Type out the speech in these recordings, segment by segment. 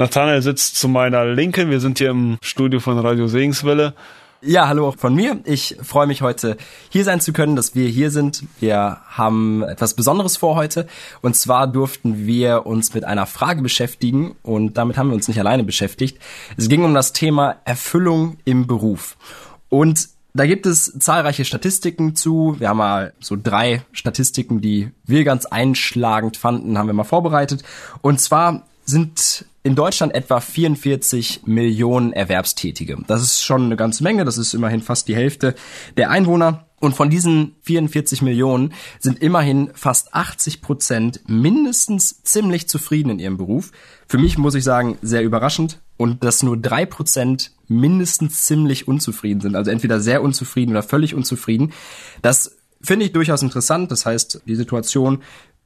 Nathanael sitzt zu meiner Linken. Wir sind hier im Studio von Radio Segenswelle. Ja, hallo auch von mir. Ich freue mich heute hier sein zu können, dass wir hier sind. Wir haben etwas Besonderes vor heute. Und zwar durften wir uns mit einer Frage beschäftigen und damit haben wir uns nicht alleine beschäftigt. Es ging um das Thema Erfüllung im Beruf. Und da gibt es zahlreiche Statistiken zu. Wir haben mal so drei Statistiken, die wir ganz einschlagend fanden, haben wir mal vorbereitet. Und zwar sind in Deutschland etwa 44 Millionen Erwerbstätige. Das ist schon eine ganze Menge, das ist immerhin fast die Hälfte der Einwohner. Und von diesen 44 Millionen sind immerhin fast 80 Prozent mindestens ziemlich zufrieden in ihrem Beruf. Für mich muss ich sagen, sehr überraschend. Und dass nur drei Prozent mindestens ziemlich unzufrieden sind. Also entweder sehr unzufrieden oder völlig unzufrieden. Das finde ich durchaus interessant. Das heißt, die Situation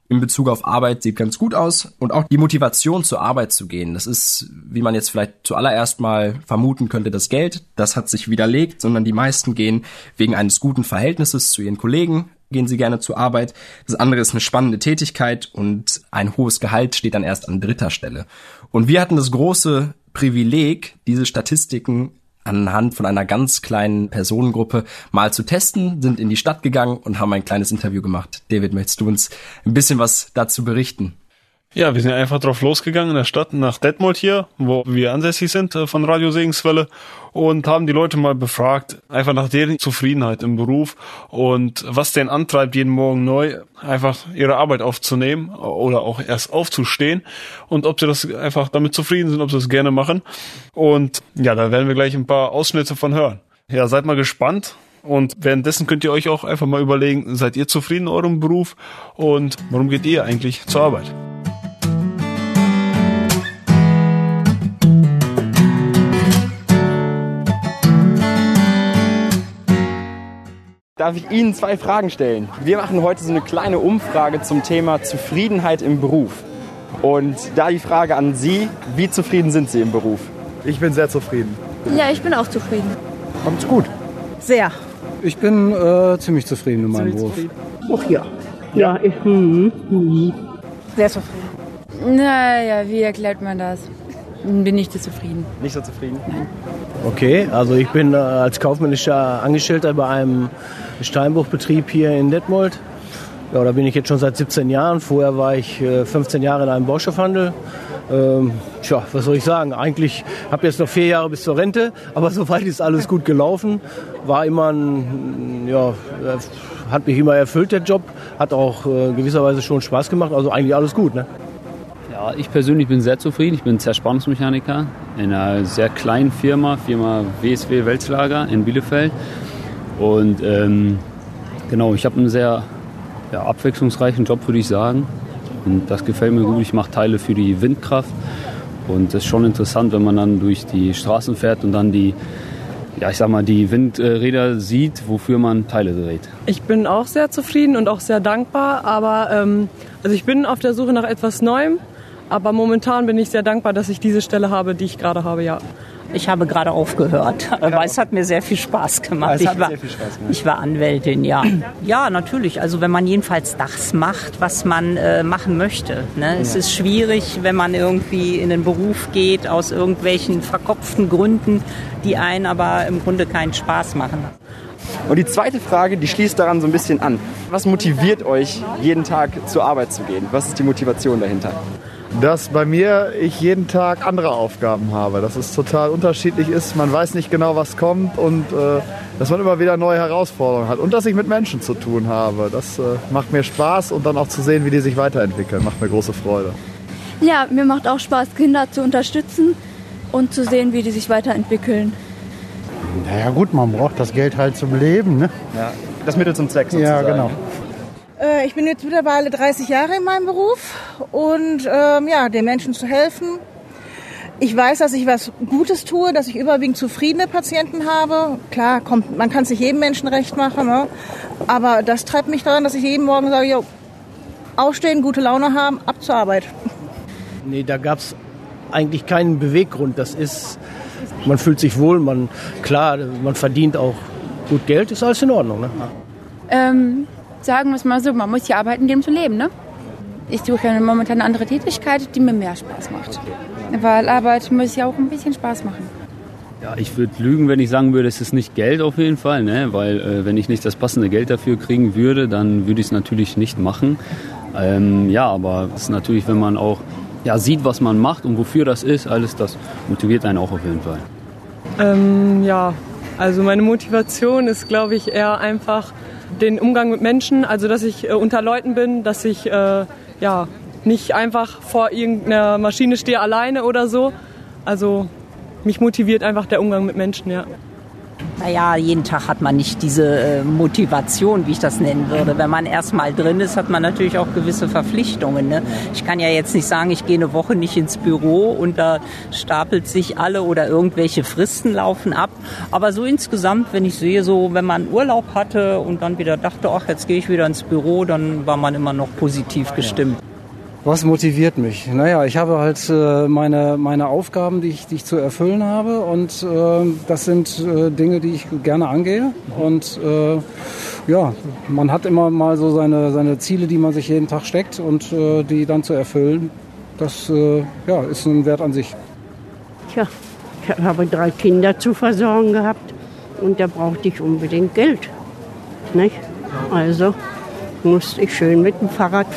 in Bezug auf Arbeit sieht ganz gut aus und auch die Motivation zur Arbeit zu gehen. Das ist, wie man jetzt vielleicht zuallererst mal vermuten könnte, das Geld. Das hat sich widerlegt, sondern die meisten gehen wegen eines guten Verhältnisses zu ihren Kollegen, gehen sie gerne zur Arbeit. Das andere ist eine spannende Tätigkeit und ein hohes Gehalt steht dann erst an dritter Stelle. Und wir hatten das große Privileg, diese Statistiken anhand von einer ganz kleinen Personengruppe mal zu testen, sind in die Stadt gegangen und haben ein kleines Interview gemacht. David, möchtest du uns ein bisschen was dazu berichten? Ja, wir sind einfach drauf losgegangen in der Stadt nach Detmold hier, wo wir ansässig sind äh, von Radio Segenswelle und haben die Leute mal befragt, einfach nach deren Zufriedenheit im Beruf und was den antreibt, jeden Morgen neu einfach ihre Arbeit aufzunehmen oder auch erst aufzustehen und ob sie das einfach damit zufrieden sind, ob sie das gerne machen. Und ja, da werden wir gleich ein paar Ausschnitte von hören. Ja, seid mal gespannt. Und währenddessen könnt ihr euch auch einfach mal überlegen, seid ihr zufrieden in eurem Beruf und warum geht ihr eigentlich zur Arbeit? Darf ich Ihnen zwei Fragen stellen? Wir machen heute so eine kleine Umfrage zum Thema Zufriedenheit im Beruf. Und da die Frage an Sie, wie zufrieden sind Sie im Beruf? Ich bin sehr zufrieden. Ja, ich bin auch zufrieden. Kommt's gut? Sehr. Ich bin äh, ziemlich zufrieden in meinem Beruf. Ach ja. Ja, ich, hm, hm. Sehr zufrieden. Naja, wie erklärt man das? Bin nicht so zufrieden. Nicht so zufrieden? Okay, also ich bin äh, als kaufmännischer Angestellter bei einem Steinbruchbetrieb hier in Detmold. Ja, da bin ich jetzt schon seit 17 Jahren. Vorher war ich äh, 15 Jahre in einem Baustoffhandel. Ähm, tja, was soll ich sagen? Eigentlich habe jetzt noch vier Jahre bis zur Rente, aber soweit ist alles gut gelaufen. War immer ein, ja, äh, hat mich immer erfüllt der Job, hat auch äh, gewisserweise schon Spaß gemacht. Also eigentlich alles gut, ne? Ja, ich persönlich bin sehr zufrieden. Ich bin Zerspannungsmechaniker in einer sehr kleinen Firma, Firma WSW Welzlager in Bielefeld. Und ähm, genau, ich habe einen sehr ja, abwechslungsreichen Job, würde ich sagen. Und das gefällt mir gut. Ich mache Teile für die Windkraft. Und das ist schon interessant, wenn man dann durch die Straßen fährt und dann die, ja, ich sag mal, die Windräder sieht, wofür man Teile dreht. Ich bin auch sehr zufrieden und auch sehr dankbar, aber ähm, also ich bin auf der Suche nach etwas Neuem, aber momentan bin ich sehr dankbar, dass ich diese Stelle habe, die ich gerade habe, ja. Ich habe gerade aufgehört, aber es hat mir sehr viel Spaß gemacht. Ich, war, sehr viel Spaß gemacht. ich war Anwältin, ja. Ja, natürlich. Also wenn man jedenfalls das macht, was man äh, machen möchte. Ne? Es ist schwierig, wenn man irgendwie in den Beruf geht, aus irgendwelchen verkopften Gründen, die einen aber im Grunde keinen Spaß machen. Und die zweite Frage, die schließt daran so ein bisschen an. Was motiviert euch, jeden Tag zur Arbeit zu gehen? Was ist die Motivation dahinter? Dass bei mir ich jeden Tag andere Aufgaben habe, dass es total unterschiedlich ist, man weiß nicht genau, was kommt und äh, dass man immer wieder neue Herausforderungen hat und dass ich mit Menschen zu tun habe. Das äh, macht mir Spaß und dann auch zu sehen, wie die sich weiterentwickeln, macht mir große Freude. Ja, mir macht auch Spaß, Kinder zu unterstützen und zu sehen, wie die sich weiterentwickeln. Naja gut, man braucht das Geld halt zum Leben. Ne? Ja, das Mittel zum Zweck Ja, sozusagen. genau. Äh, Ich bin jetzt mittlerweile 30 Jahre in meinem Beruf und ähm, ja, den Menschen zu helfen ich weiß, dass ich was Gutes tue, dass ich überwiegend zufriedene Patienten habe. Klar, kommt, man kann es nicht jedem Menschen recht machen, ne? aber das treibt mich daran, dass ich jeden Morgen sage, jo, aufstehen, gute Laune haben, ab zur Arbeit. Nee, da gab es eigentlich keinen Beweggrund. Das ist, man fühlt sich wohl, man, klar, man verdient auch gut Geld, ist alles in Ordnung. Ne? Ähm, sagen wir es mal so, man muss hier arbeiten, um zu leben. Ne? Ich suche momentan eine andere Tätigkeit, die mir mehr Spaß macht. Weil Arbeit muss ja auch ein bisschen Spaß machen. Ja, ich würde lügen, wenn ich sagen würde, es ist nicht Geld auf jeden Fall, ne? weil äh, wenn ich nicht das passende Geld dafür kriegen würde, dann würde ich es natürlich nicht machen. Ähm, ja, aber es ist natürlich, wenn man auch ja, sieht, was man macht und wofür das ist, alles das motiviert einen auch auf jeden Fall. Ähm, ja, also meine Motivation ist, glaube ich, eher einfach den Umgang mit Menschen, also dass ich äh, unter Leuten bin, dass ich äh, ja, nicht einfach vor irgendeiner Maschine stehe alleine oder so. Also mich motiviert einfach der Umgang mit Menschen, ja. Naja, jeden Tag hat man nicht diese äh, Motivation, wie ich das nennen würde. Wenn man erstmal drin ist, hat man natürlich auch gewisse Verpflichtungen. Ne? Ich kann ja jetzt nicht sagen, ich gehe eine Woche nicht ins Büro und da stapelt sich alle oder irgendwelche Fristen laufen ab. Aber so insgesamt, wenn ich sehe, so wenn man Urlaub hatte und dann wieder dachte, ach, jetzt gehe ich wieder ins Büro, dann war man immer noch positiv gestimmt. Was motiviert mich? Naja, ich habe halt äh, meine, meine Aufgaben, die ich, die ich zu erfüllen habe und äh, das sind äh, Dinge, die ich gerne angehe und äh, ja, man hat immer mal so seine, seine Ziele, die man sich jeden Tag steckt und äh, die dann zu erfüllen, das ja, ist ein Wert an sich. Tja, ich habe drei Kinder zu versorgen gehabt und da brauchte ich unbedingt Geld. Nicht? Also musste ich schön mit dem Fahrrad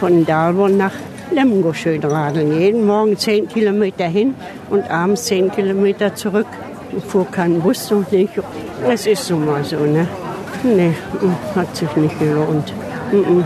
von Dalborn nach Lemgo schön radeln. Jeden Morgen zehn Kilometer hin und abends zehn Kilometer zurück. Ich fuhr kein Bus noch nicht. Es ist so mal so, ne? Nee, hat sich nicht gelohnt. Mm -mm.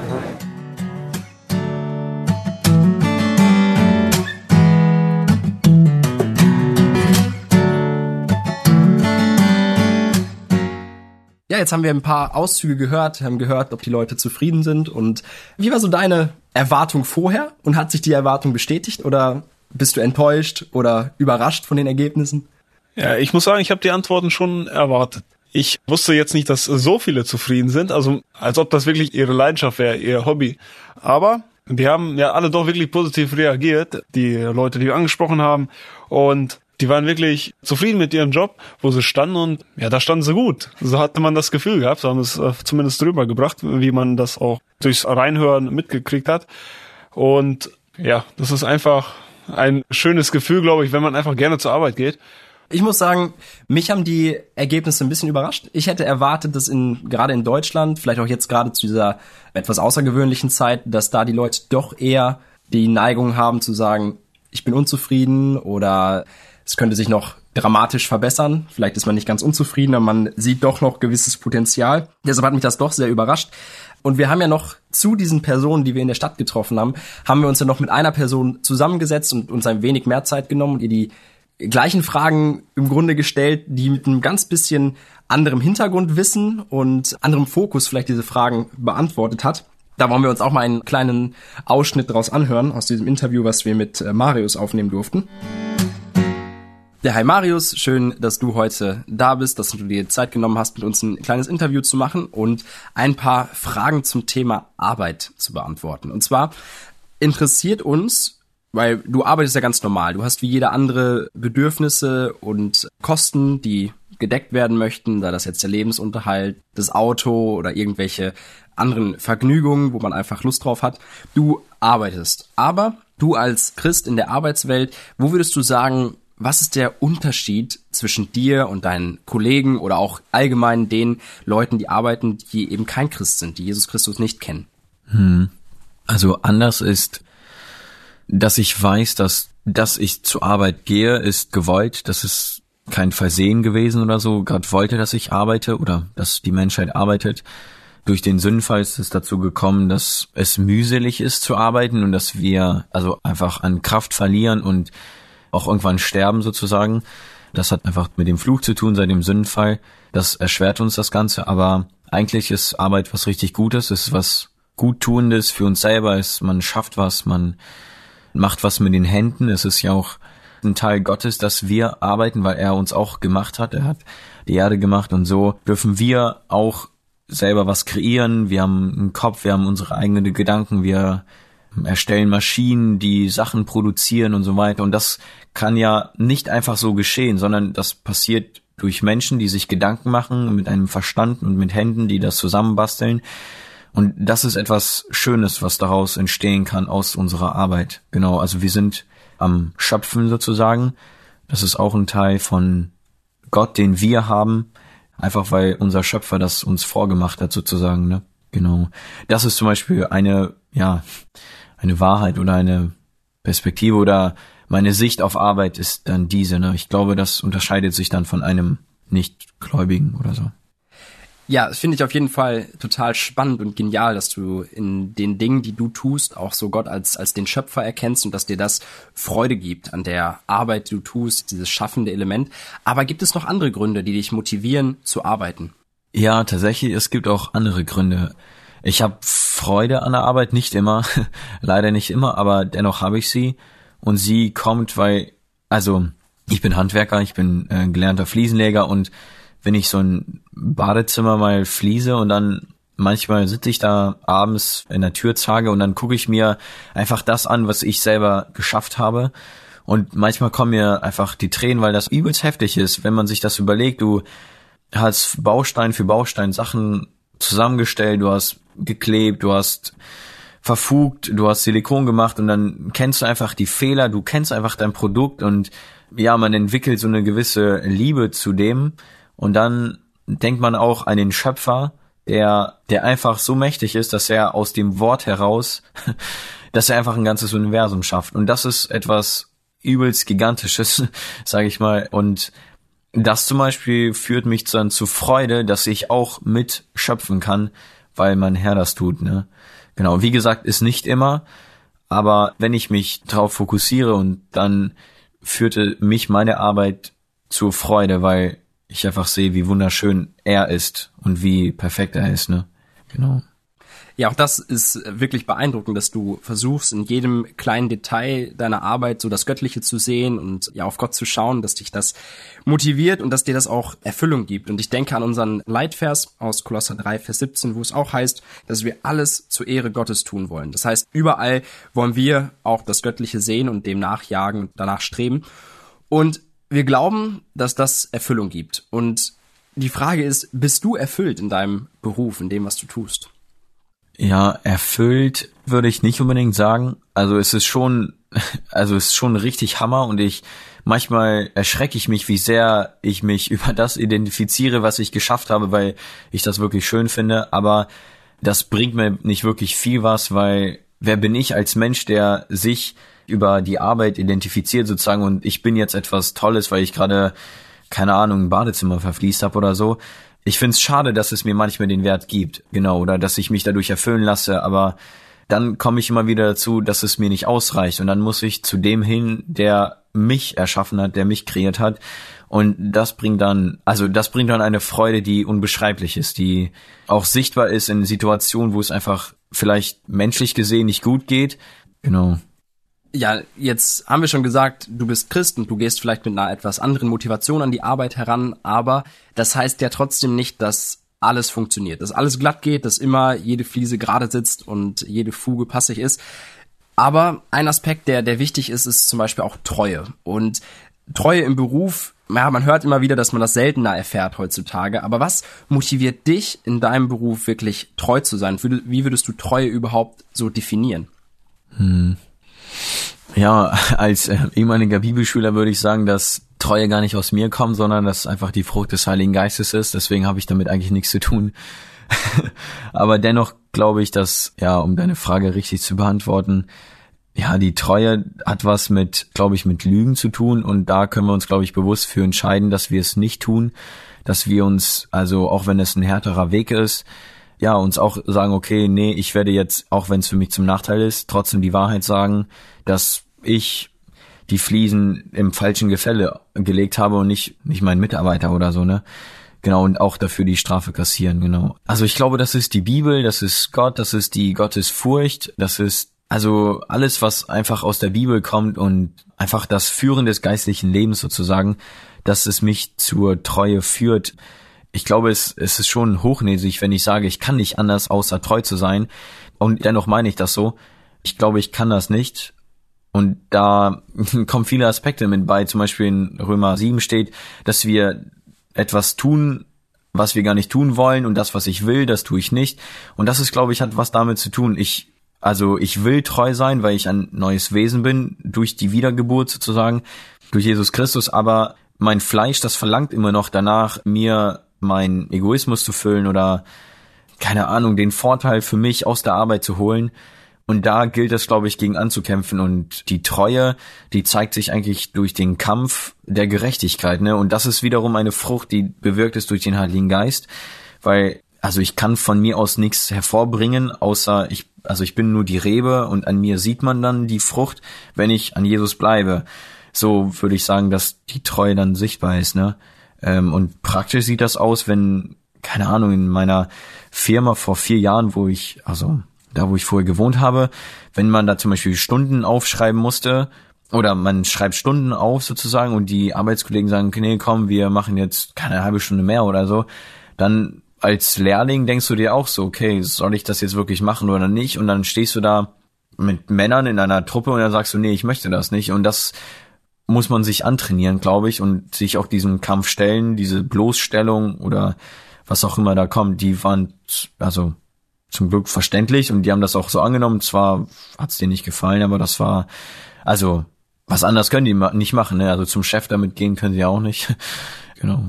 Ja, jetzt haben wir ein paar Auszüge gehört, haben gehört, ob die Leute zufrieden sind. Und wie war so deine Erwartung vorher? Und hat sich die Erwartung bestätigt? Oder bist du enttäuscht oder überrascht von den Ergebnissen? Ja, ich muss sagen, ich habe die Antworten schon erwartet. Ich wusste jetzt nicht, dass so viele zufrieden sind, also als ob das wirklich ihre Leidenschaft wäre, ihr Hobby. Aber die haben ja alle doch wirklich positiv reagiert, die Leute, die wir angesprochen haben. Und die waren wirklich zufrieden mit ihrem Job, wo sie standen und ja, da standen sie gut. So hatte man das Gefühl gehabt, so haben es äh, zumindest drüber gebracht, wie man das auch durchs Reinhören mitgekriegt hat. Und ja, das ist einfach ein schönes Gefühl, glaube ich, wenn man einfach gerne zur Arbeit geht. Ich muss sagen, mich haben die Ergebnisse ein bisschen überrascht. Ich hätte erwartet, dass in, gerade in Deutschland, vielleicht auch jetzt gerade zu dieser etwas außergewöhnlichen Zeit, dass da die Leute doch eher die Neigung haben zu sagen, ich bin unzufrieden oder es könnte sich noch dramatisch verbessern. Vielleicht ist man nicht ganz unzufrieden, aber man sieht doch noch gewisses Potenzial. Deshalb hat mich das doch sehr überrascht. Und wir haben ja noch zu diesen Personen, die wir in der Stadt getroffen haben, haben wir uns ja noch mit einer Person zusammengesetzt und uns ein wenig mehr Zeit genommen und ihr die gleichen Fragen im Grunde gestellt, die mit einem ganz bisschen anderem Hintergrundwissen und anderem Fokus vielleicht diese Fragen beantwortet hat. Da wollen wir uns auch mal einen kleinen Ausschnitt daraus anhören, aus diesem Interview, was wir mit äh, Marius aufnehmen durften. Ja, hi Marius, schön, dass du heute da bist, dass du dir Zeit genommen hast, mit uns ein kleines Interview zu machen und ein paar Fragen zum Thema Arbeit zu beantworten. Und zwar interessiert uns, weil du arbeitest ja ganz normal, du hast wie jeder andere Bedürfnisse und Kosten, die gedeckt werden möchten, da das jetzt der Lebensunterhalt, das Auto oder irgendwelche anderen Vergnügungen, wo man einfach Lust drauf hat. Du arbeitest. Aber du als Christ in der Arbeitswelt, wo würdest du sagen, was ist der Unterschied zwischen dir und deinen Kollegen oder auch allgemein den Leuten, die arbeiten, die eben kein Christ sind, die Jesus Christus nicht kennen? Hm. Also anders ist, dass ich weiß, dass, dass ich zur Arbeit gehe, ist gewollt. Das ist kein Versehen gewesen oder so. Gott wollte, dass ich arbeite oder dass die Menschheit arbeitet. Durch den Sündenfall ist es dazu gekommen, dass es mühselig ist zu arbeiten und dass wir also einfach an Kraft verlieren und auch irgendwann sterben sozusagen. Das hat einfach mit dem Fluch zu tun seit dem Sündenfall. Das erschwert uns das Ganze, aber eigentlich ist Arbeit was richtig Gutes, ist was Guttuendes für uns selber, ist, man schafft was, man macht was mit den Händen. Es ist ja auch ein Teil Gottes, dass wir arbeiten, weil er uns auch gemacht hat. Er hat die Erde gemacht und so dürfen wir auch selber was kreieren. Wir haben einen Kopf, wir haben unsere eigenen Gedanken, wir erstellen Maschinen, die Sachen produzieren und so weiter. Und das kann ja nicht einfach so geschehen, sondern das passiert durch Menschen, die sich Gedanken machen, mit einem Verstand und mit Händen, die das zusammenbasteln. Und das ist etwas Schönes, was daraus entstehen kann aus unserer Arbeit. Genau, also wir sind am Schöpfen sozusagen. Das ist auch ein Teil von Gott, den wir haben, einfach weil unser Schöpfer das uns vorgemacht hat sozusagen. Ne? Genau. Das ist zum Beispiel eine, ja, eine Wahrheit oder eine Perspektive oder meine Sicht auf Arbeit ist dann diese. Ne? Ich glaube, das unterscheidet sich dann von einem Nichtgläubigen oder so. Ja, das finde ich auf jeden Fall total spannend und genial, dass du in den Dingen, die du tust, auch so Gott als, als den Schöpfer erkennst und dass dir das Freude gibt an der Arbeit, die du tust, dieses schaffende Element. Aber gibt es noch andere Gründe, die dich motivieren zu arbeiten? Ja, tatsächlich, es gibt auch andere Gründe. Ich habe Freude an der Arbeit, nicht immer, leider nicht immer, aber dennoch habe ich sie. Und sie kommt, weil, also ich bin Handwerker, ich bin äh, gelernter Fliesenleger und wenn ich so ein Badezimmer mal fließe und dann manchmal sitze ich da abends in der Türzage und dann gucke ich mir einfach das an, was ich selber geschafft habe. Und manchmal kommen mir einfach die Tränen, weil das übelst heftig ist, wenn man sich das überlegt. Du hast Baustein für Baustein Sachen zusammengestellt, du hast geklebt, du hast verfugt, du hast Silikon gemacht und dann kennst du einfach die Fehler, du kennst einfach dein Produkt und ja, man entwickelt so eine gewisse Liebe zu dem und dann denkt man auch an den Schöpfer, der, der einfach so mächtig ist, dass er aus dem Wort heraus, dass er einfach ein ganzes Universum schafft. Und das ist etwas übelst gigantisches, sage ich mal. Und das zum Beispiel führt mich dann zu Freude, dass ich auch mit schöpfen kann, weil mein Herr das tut. Ne? Genau, wie gesagt, ist nicht immer, aber wenn ich mich darauf fokussiere und dann führte mich meine Arbeit zur Freude, weil ich einfach sehe, wie wunderschön er ist und wie perfekt er ist, ne? Genau. Ja, auch das ist wirklich beeindruckend, dass du versuchst, in jedem kleinen Detail deiner Arbeit so das Göttliche zu sehen und ja auf Gott zu schauen, dass dich das motiviert und dass dir das auch Erfüllung gibt. Und ich denke an unseren Leitvers aus Kolosser 3, Vers 17, wo es auch heißt, dass wir alles zur Ehre Gottes tun wollen. Das heißt, überall wollen wir auch das Göttliche sehen und dem nachjagen und danach streben. Und wir glauben, dass das Erfüllung gibt. Und die Frage ist, bist du erfüllt in deinem Beruf, in dem, was du tust? Ja, erfüllt würde ich nicht unbedingt sagen. Also es ist schon, also es ist schon richtig Hammer und ich manchmal erschrecke ich mich, wie sehr ich mich über das identifiziere, was ich geschafft habe, weil ich das wirklich schön finde. Aber das bringt mir nicht wirklich viel was, weil wer bin ich als Mensch, der sich über die Arbeit identifiziert sozusagen und ich bin jetzt etwas Tolles, weil ich gerade keine Ahnung ein Badezimmer verfließt habe oder so ich find's schade, dass es mir manchmal den Wert gibt, genau, oder dass ich mich dadurch erfüllen lasse, aber dann komme ich immer wieder dazu, dass es mir nicht ausreicht und dann muss ich zu dem hin, der mich erschaffen hat, der mich kreiert hat und das bringt dann, also das bringt dann eine Freude, die unbeschreiblich ist, die auch sichtbar ist in Situationen, wo es einfach vielleicht menschlich gesehen nicht gut geht. Genau ja, jetzt haben wir schon gesagt, du bist Christ und du gehst vielleicht mit einer etwas anderen Motivation an die Arbeit heran, aber das heißt ja trotzdem nicht, dass alles funktioniert, dass alles glatt geht, dass immer jede Fliese gerade sitzt und jede Fuge passig ist. Aber ein Aspekt, der, der wichtig ist, ist zum Beispiel auch Treue. Und Treue im Beruf, ja, man hört immer wieder, dass man das seltener erfährt heutzutage. Aber was motiviert dich in deinem Beruf wirklich treu zu sein? Wie würdest du Treue überhaupt so definieren? Hm. Ja, als äh, ehemaliger Bibelschüler würde ich sagen, dass Treue gar nicht aus mir kommt, sondern dass einfach die Frucht des Heiligen Geistes ist. Deswegen habe ich damit eigentlich nichts zu tun. Aber dennoch glaube ich, dass, ja, um deine Frage richtig zu beantworten, ja, die Treue hat was mit, glaube ich, mit Lügen zu tun und da können wir uns, glaube ich, bewusst für entscheiden, dass wir es nicht tun, dass wir uns, also auch wenn es ein härterer Weg ist, ja, uns auch sagen, okay, nee, ich werde jetzt, auch wenn es für mich zum Nachteil ist, trotzdem die Wahrheit sagen, dass ich die Fliesen im falschen Gefälle gelegt habe und nicht, nicht mein Mitarbeiter oder so, ne? Genau, und auch dafür die Strafe kassieren, genau. Also ich glaube, das ist die Bibel, das ist Gott, das ist die Gottesfurcht, das ist also alles, was einfach aus der Bibel kommt und einfach das Führen des geistlichen Lebens sozusagen, dass es mich zur Treue führt. Ich glaube, es, es ist schon hochnäsig, wenn ich sage, ich kann nicht anders, außer treu zu sein. Und dennoch meine ich das so. Ich glaube, ich kann das nicht. Und da kommen viele Aspekte mit bei. Zum Beispiel in Römer 7 steht, dass wir etwas tun, was wir gar nicht tun wollen und das, was ich will, das tue ich nicht. Und das ist, glaube ich, hat was damit zu tun. Ich, also ich will treu sein, weil ich ein neues Wesen bin, durch die Wiedergeburt sozusagen, durch Jesus Christus, aber mein Fleisch, das verlangt immer noch danach, mir meinen Egoismus zu füllen oder keine Ahnung, den Vorteil für mich aus der Arbeit zu holen. Und da gilt es, glaube ich, gegen anzukämpfen. Und die Treue, die zeigt sich eigentlich durch den Kampf der Gerechtigkeit. Ne? Und das ist wiederum eine Frucht, die bewirkt ist durch den Heiligen Geist. Weil, also ich kann von mir aus nichts hervorbringen, außer ich, also ich bin nur die Rebe und an mir sieht man dann die Frucht, wenn ich an Jesus bleibe. So würde ich sagen, dass die Treue dann sichtbar ist. Ne? Ähm, und praktisch sieht das aus, wenn, keine Ahnung, in meiner Firma vor vier Jahren, wo ich, also da wo ich vorher gewohnt habe, wenn man da zum Beispiel Stunden aufschreiben musste, oder man schreibt Stunden auf sozusagen und die Arbeitskollegen sagen, nee, komm, wir machen jetzt keine halbe Stunde mehr oder so, dann als Lehrling denkst du dir auch so, okay, soll ich das jetzt wirklich machen oder nicht? Und dann stehst du da mit Männern in einer Truppe und dann sagst du, nee, ich möchte das nicht. Und das muss man sich antrainieren, glaube ich, und sich auch diesem Kampf stellen, diese Bloßstellung oder was auch immer da kommt, die waren, also zum Glück verständlich und die haben das auch so angenommen. Zwar hat es denen nicht gefallen, aber das war, also was anderes können die nicht machen. Ne? Also zum Chef damit gehen können sie auch nicht. genau.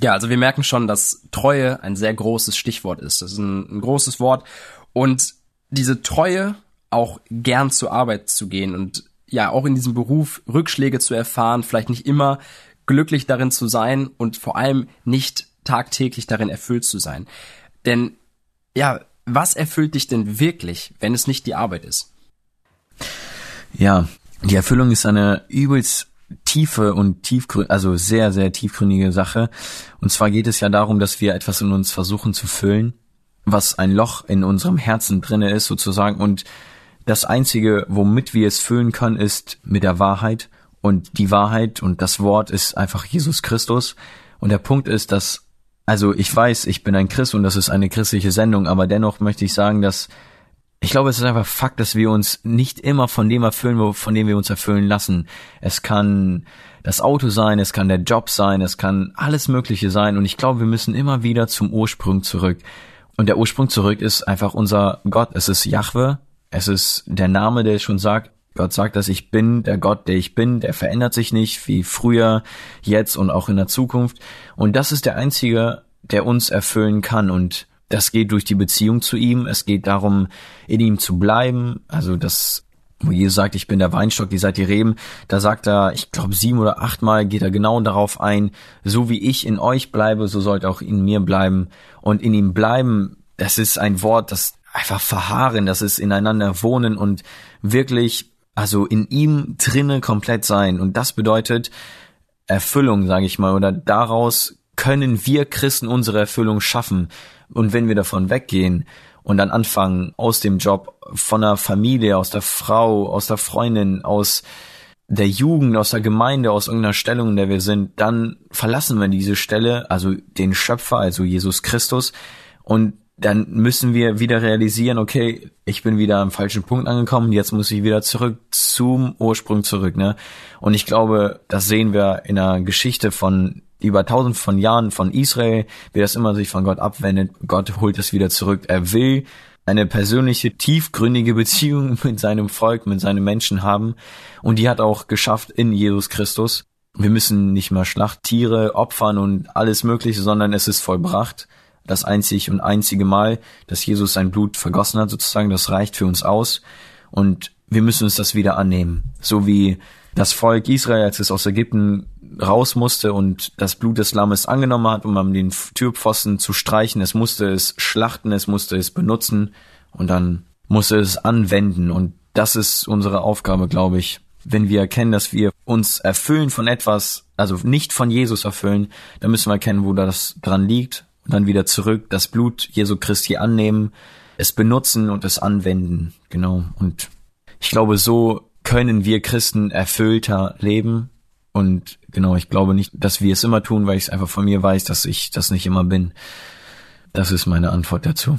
Ja, also wir merken schon, dass Treue ein sehr großes Stichwort ist. Das ist ein, ein großes Wort und diese Treue auch gern zur Arbeit zu gehen und ja auch in diesem Beruf Rückschläge zu erfahren, vielleicht nicht immer glücklich darin zu sein und vor allem nicht tagtäglich darin erfüllt zu sein. Denn ja, was erfüllt dich denn wirklich, wenn es nicht die Arbeit ist? Ja, die Erfüllung ist eine übelst tiefe und tiefgründige, also sehr, sehr tiefgründige Sache. Und zwar geht es ja darum, dass wir etwas in uns versuchen zu füllen, was ein Loch in unserem Herzen drinne ist sozusagen. Und das einzige, womit wir es füllen können, ist mit der Wahrheit. Und die Wahrheit und das Wort ist einfach Jesus Christus. Und der Punkt ist, dass also ich weiß, ich bin ein Christ und das ist eine christliche Sendung, aber dennoch möchte ich sagen, dass ich glaube, es ist einfach Fakt, dass wir uns nicht immer von dem erfüllen, von dem wir uns erfüllen lassen. Es kann das Auto sein, es kann der Job sein, es kann alles Mögliche sein und ich glaube, wir müssen immer wieder zum Ursprung zurück. Und der Ursprung zurück ist einfach unser Gott. Es ist Jahwe. Es ist der Name, der schon sagt, Gott sagt, dass ich bin der Gott, der ich bin, der verändert sich nicht wie früher, jetzt und auch in der Zukunft. Und das ist der einzige, der uns erfüllen kann. Und das geht durch die Beziehung zu ihm. Es geht darum, in ihm zu bleiben. Also das, wo Jesus sagt, ich bin der Weinstock, die seid die Reben. Da sagt er, ich glaube sieben oder achtmal geht er genau darauf ein, so wie ich in euch bleibe, so sollt auch in mir bleiben. Und in ihm bleiben, das ist ein Wort, das einfach verharren, das ist ineinander wohnen und wirklich also in ihm drinne komplett sein. Und das bedeutet Erfüllung, sage ich mal, oder daraus können wir Christen unsere Erfüllung schaffen. Und wenn wir davon weggehen und dann anfangen, aus dem Job, von der Familie, aus der Frau, aus der Freundin, aus der Jugend, aus der Gemeinde, aus irgendeiner Stellung, in der wir sind, dann verlassen wir diese Stelle, also den Schöpfer, also Jesus Christus, und dann müssen wir wieder realisieren, okay, ich bin wieder am falschen Punkt angekommen, jetzt muss ich wieder zurück zum Ursprung zurück, ne? Und ich glaube, das sehen wir in der Geschichte von über tausend von Jahren von Israel, wie das immer sich von Gott abwendet. Gott holt es wieder zurück. Er will eine persönliche, tiefgründige Beziehung mit seinem Volk, mit seinen Menschen haben. Und die hat auch geschafft in Jesus Christus. Wir müssen nicht mehr Schlachttiere opfern und alles Mögliche, sondern es ist vollbracht das einzig und einzige Mal, dass Jesus sein Blut vergossen hat, sozusagen, das reicht für uns aus. Und wir müssen uns das wieder annehmen. So wie das Volk Israel, als es aus Ägypten raus musste und das Blut des Lammes angenommen hat, um an den Türpfosten zu streichen, es musste es schlachten, es musste es benutzen und dann musste es anwenden. Und das ist unsere Aufgabe, glaube ich. Wenn wir erkennen, dass wir uns erfüllen von etwas, also nicht von Jesus erfüllen, dann müssen wir erkennen, wo das dran liegt und dann wieder zurück, das Blut Jesu Christi annehmen, es benutzen und es anwenden, genau. Und ich glaube, so können wir Christen erfüllter leben. Und genau, ich glaube nicht, dass wir es immer tun, weil ich es einfach von mir weiß, dass ich das nicht immer bin. Das ist meine Antwort dazu.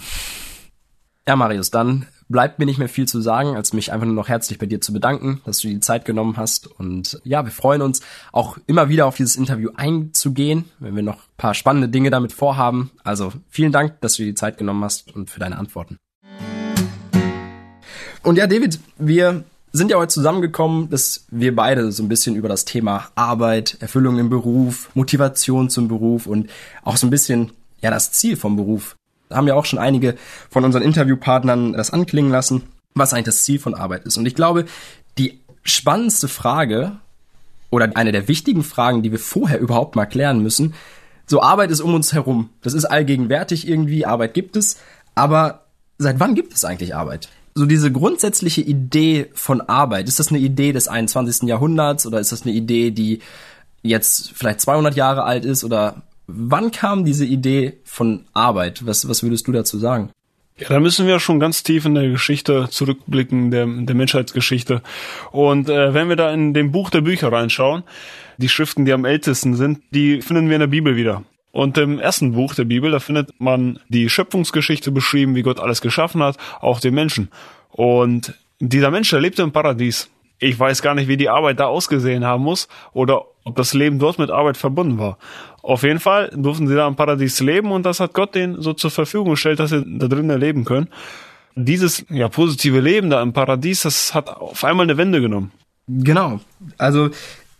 Ja, Marius, dann bleibt mir nicht mehr viel zu sagen, als mich einfach nur noch herzlich bei dir zu bedanken, dass du die Zeit genommen hast. Und ja, wir freuen uns auch immer wieder auf dieses Interview einzugehen, wenn wir noch ein paar spannende Dinge damit vorhaben. Also vielen Dank, dass du die Zeit genommen hast und für deine Antworten. Und ja, David, wir sind ja heute zusammengekommen, dass wir beide so ein bisschen über das Thema Arbeit, Erfüllung im Beruf, Motivation zum Beruf und auch so ein bisschen ja das Ziel vom Beruf haben ja auch schon einige von unseren Interviewpartnern das anklingen lassen, was eigentlich das Ziel von Arbeit ist. Und ich glaube, die spannendste Frage oder eine der wichtigen Fragen, die wir vorher überhaupt mal klären müssen, so Arbeit ist um uns herum. Das ist allgegenwärtig irgendwie, Arbeit gibt es, aber seit wann gibt es eigentlich Arbeit? So diese grundsätzliche Idee von Arbeit, ist das eine Idee des 21. Jahrhunderts oder ist das eine Idee, die jetzt vielleicht 200 Jahre alt ist oder Wann kam diese Idee von Arbeit? Was, was würdest du dazu sagen? Ja, da müssen wir schon ganz tief in der Geschichte zurückblicken, der, der Menschheitsgeschichte. Und äh, wenn wir da in dem Buch der Bücher reinschauen, die Schriften, die am ältesten sind, die finden wir in der Bibel wieder. Und im ersten Buch der Bibel, da findet man die Schöpfungsgeschichte beschrieben, wie Gott alles geschaffen hat, auch den Menschen. Und dieser Mensch, der lebte im Paradies. Ich weiß gar nicht, wie die Arbeit da ausgesehen haben muss oder ob das Leben dort mit Arbeit verbunden war. Auf jeden Fall durften sie da im Paradies leben und das hat Gott denen so zur Verfügung gestellt, dass sie da drinnen leben können. Dieses ja, positive Leben da im Paradies, das hat auf einmal eine Wende genommen. Genau. Also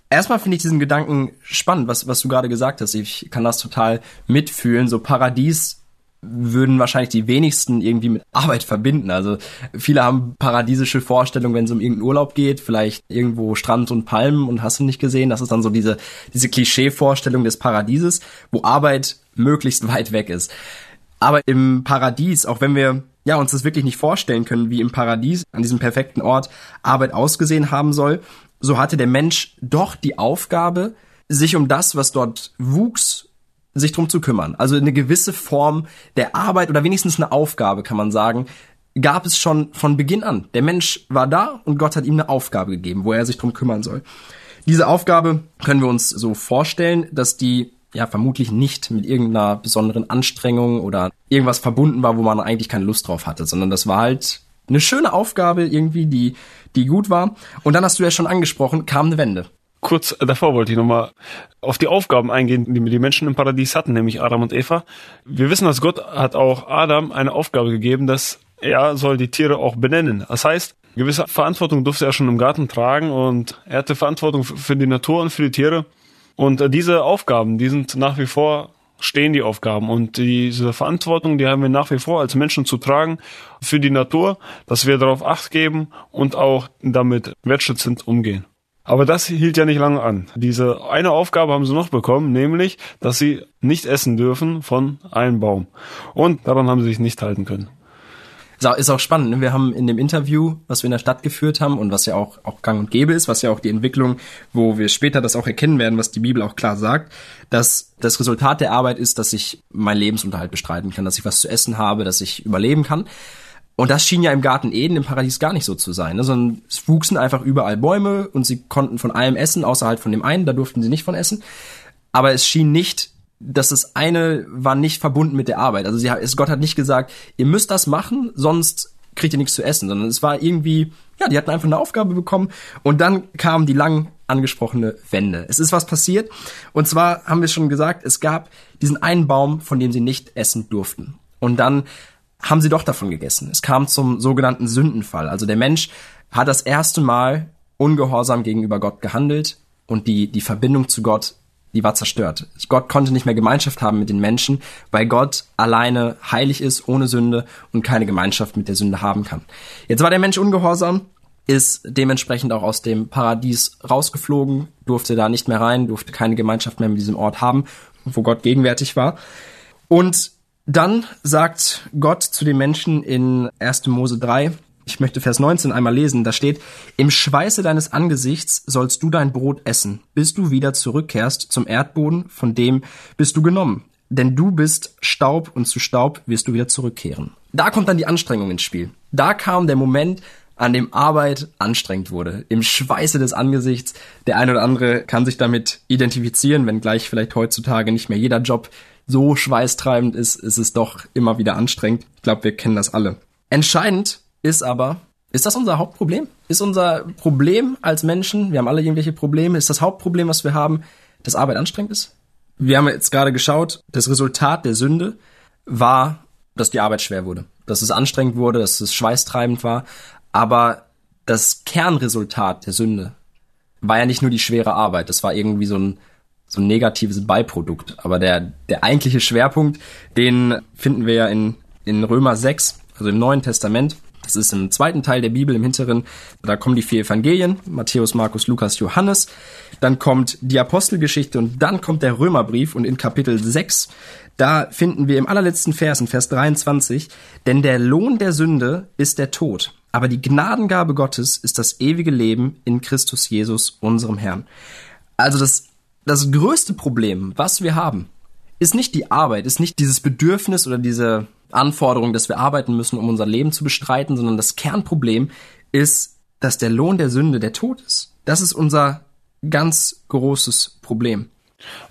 erstmal finde ich diesen Gedanken spannend, was, was du gerade gesagt hast. Ich kann das total mitfühlen. So Paradies würden wahrscheinlich die wenigsten irgendwie mit Arbeit verbinden. Also viele haben paradiesische Vorstellungen, wenn es um irgendeinen Urlaub geht, vielleicht irgendwo Strand und Palmen und hast du nicht gesehen. Das ist dann so diese, diese Klischee-Vorstellung des Paradieses, wo Arbeit möglichst weit weg ist. Aber im Paradies, auch wenn wir ja, uns das wirklich nicht vorstellen können, wie im Paradies, an diesem perfekten Ort, Arbeit ausgesehen haben soll, so hatte der Mensch doch die Aufgabe, sich um das, was dort wuchs sich drum zu kümmern. Also eine gewisse Form der Arbeit oder wenigstens eine Aufgabe, kann man sagen, gab es schon von Beginn an. Der Mensch war da und Gott hat ihm eine Aufgabe gegeben, wo er sich drum kümmern soll. Diese Aufgabe können wir uns so vorstellen, dass die ja vermutlich nicht mit irgendeiner besonderen Anstrengung oder irgendwas verbunden war, wo man eigentlich keine Lust drauf hatte, sondern das war halt eine schöne Aufgabe irgendwie, die die gut war. Und dann hast du ja schon angesprochen, kam eine Wende kurz davor wollte ich nochmal auf die Aufgaben eingehen, die die Menschen im Paradies hatten, nämlich Adam und Eva. Wir wissen, dass Gott hat auch Adam eine Aufgabe gegeben, dass er soll die Tiere auch benennen. Das heißt, gewisse Verantwortung durfte er schon im Garten tragen und er hatte Verantwortung für die Natur und für die Tiere. Und diese Aufgaben, die sind nach wie vor stehen die Aufgaben und diese Verantwortung, die haben wir nach wie vor als Menschen zu tragen für die Natur, dass wir darauf Acht geben und auch damit wertschätzend umgehen. Aber das hielt ja nicht lange an. Diese eine Aufgabe haben sie noch bekommen, nämlich, dass sie nicht essen dürfen von einem Baum. Und daran haben sie sich nicht halten können. Ist auch spannend. Ne? Wir haben in dem Interview, was wir in der Stadt geführt haben und was ja auch, auch gang und gäbe ist, was ja auch die Entwicklung, wo wir später das auch erkennen werden, was die Bibel auch klar sagt, dass das Resultat der Arbeit ist, dass ich meinen Lebensunterhalt bestreiten kann, dass ich was zu essen habe, dass ich überleben kann. Und das schien ja im Garten Eden, im Paradies gar nicht so zu sein, ne? sondern es wuchsen einfach überall Bäume und sie konnten von allem essen, außer halt von dem einen, da durften sie nicht von essen. Aber es schien nicht, dass das eine war nicht verbunden mit der Arbeit. Also sie, es, Gott hat nicht gesagt, ihr müsst das machen, sonst kriegt ihr nichts zu essen, sondern es war irgendwie, ja, die hatten einfach eine Aufgabe bekommen und dann kam die lang angesprochene Wende. Es ist was passiert und zwar haben wir schon gesagt, es gab diesen einen Baum, von dem sie nicht essen durften. Und dann haben sie doch davon gegessen. Es kam zum sogenannten Sündenfall. Also der Mensch hat das erste Mal ungehorsam gegenüber Gott gehandelt und die, die Verbindung zu Gott, die war zerstört. Gott konnte nicht mehr Gemeinschaft haben mit den Menschen, weil Gott alleine heilig ist, ohne Sünde und keine Gemeinschaft mit der Sünde haben kann. Jetzt war der Mensch ungehorsam, ist dementsprechend auch aus dem Paradies rausgeflogen, durfte da nicht mehr rein, durfte keine Gemeinschaft mehr mit diesem Ort haben, wo Gott gegenwärtig war. Und dann sagt Gott zu den Menschen in 1. Mose 3, ich möchte Vers 19 einmal lesen, da steht, im Schweiße deines Angesichts sollst du dein Brot essen, bis du wieder zurückkehrst zum Erdboden, von dem bist du genommen. Denn du bist Staub und zu Staub wirst du wieder zurückkehren. da kommt dann die Anstrengung ins Spiel. Da kam der Moment, an dem Arbeit anstrengend wurde. Im Schweiße des Angesichts. Der eine oder andere kann sich damit identifizieren, wenn gleich vielleicht heutzutage nicht mehr jeder Job so schweißtreibend ist, ist es doch immer wieder anstrengend. Ich glaube, wir kennen das alle. Entscheidend ist aber, ist das unser Hauptproblem? Ist unser Problem als Menschen, wir haben alle irgendwelche Probleme, ist das Hauptproblem, was wir haben, dass Arbeit anstrengend ist? Wir haben jetzt gerade geschaut, das Resultat der Sünde war, dass die Arbeit schwer wurde, dass es anstrengend wurde, dass es schweißtreibend war. Aber das Kernresultat der Sünde war ja nicht nur die schwere Arbeit, das war irgendwie so ein, so ein negatives Beiprodukt. Aber der, der eigentliche Schwerpunkt, den finden wir ja in, in Römer 6, also im Neuen Testament. Das ist im zweiten Teil der Bibel, im hinteren. Da kommen die vier Evangelien, Matthäus, Markus, Lukas, Johannes. Dann kommt die Apostelgeschichte und dann kommt der Römerbrief und in Kapitel 6, da finden wir im allerletzten Vers, in Vers 23, denn der Lohn der Sünde ist der Tod. Aber die Gnadengabe Gottes ist das ewige Leben in Christus Jesus, unserem Herrn. Also das, das größte Problem, was wir haben, ist nicht die Arbeit, ist nicht dieses Bedürfnis oder diese Anforderung, dass wir arbeiten müssen, um unser Leben zu bestreiten, sondern das Kernproblem ist, dass der Lohn der Sünde der Tod ist. Das ist unser ganz großes Problem.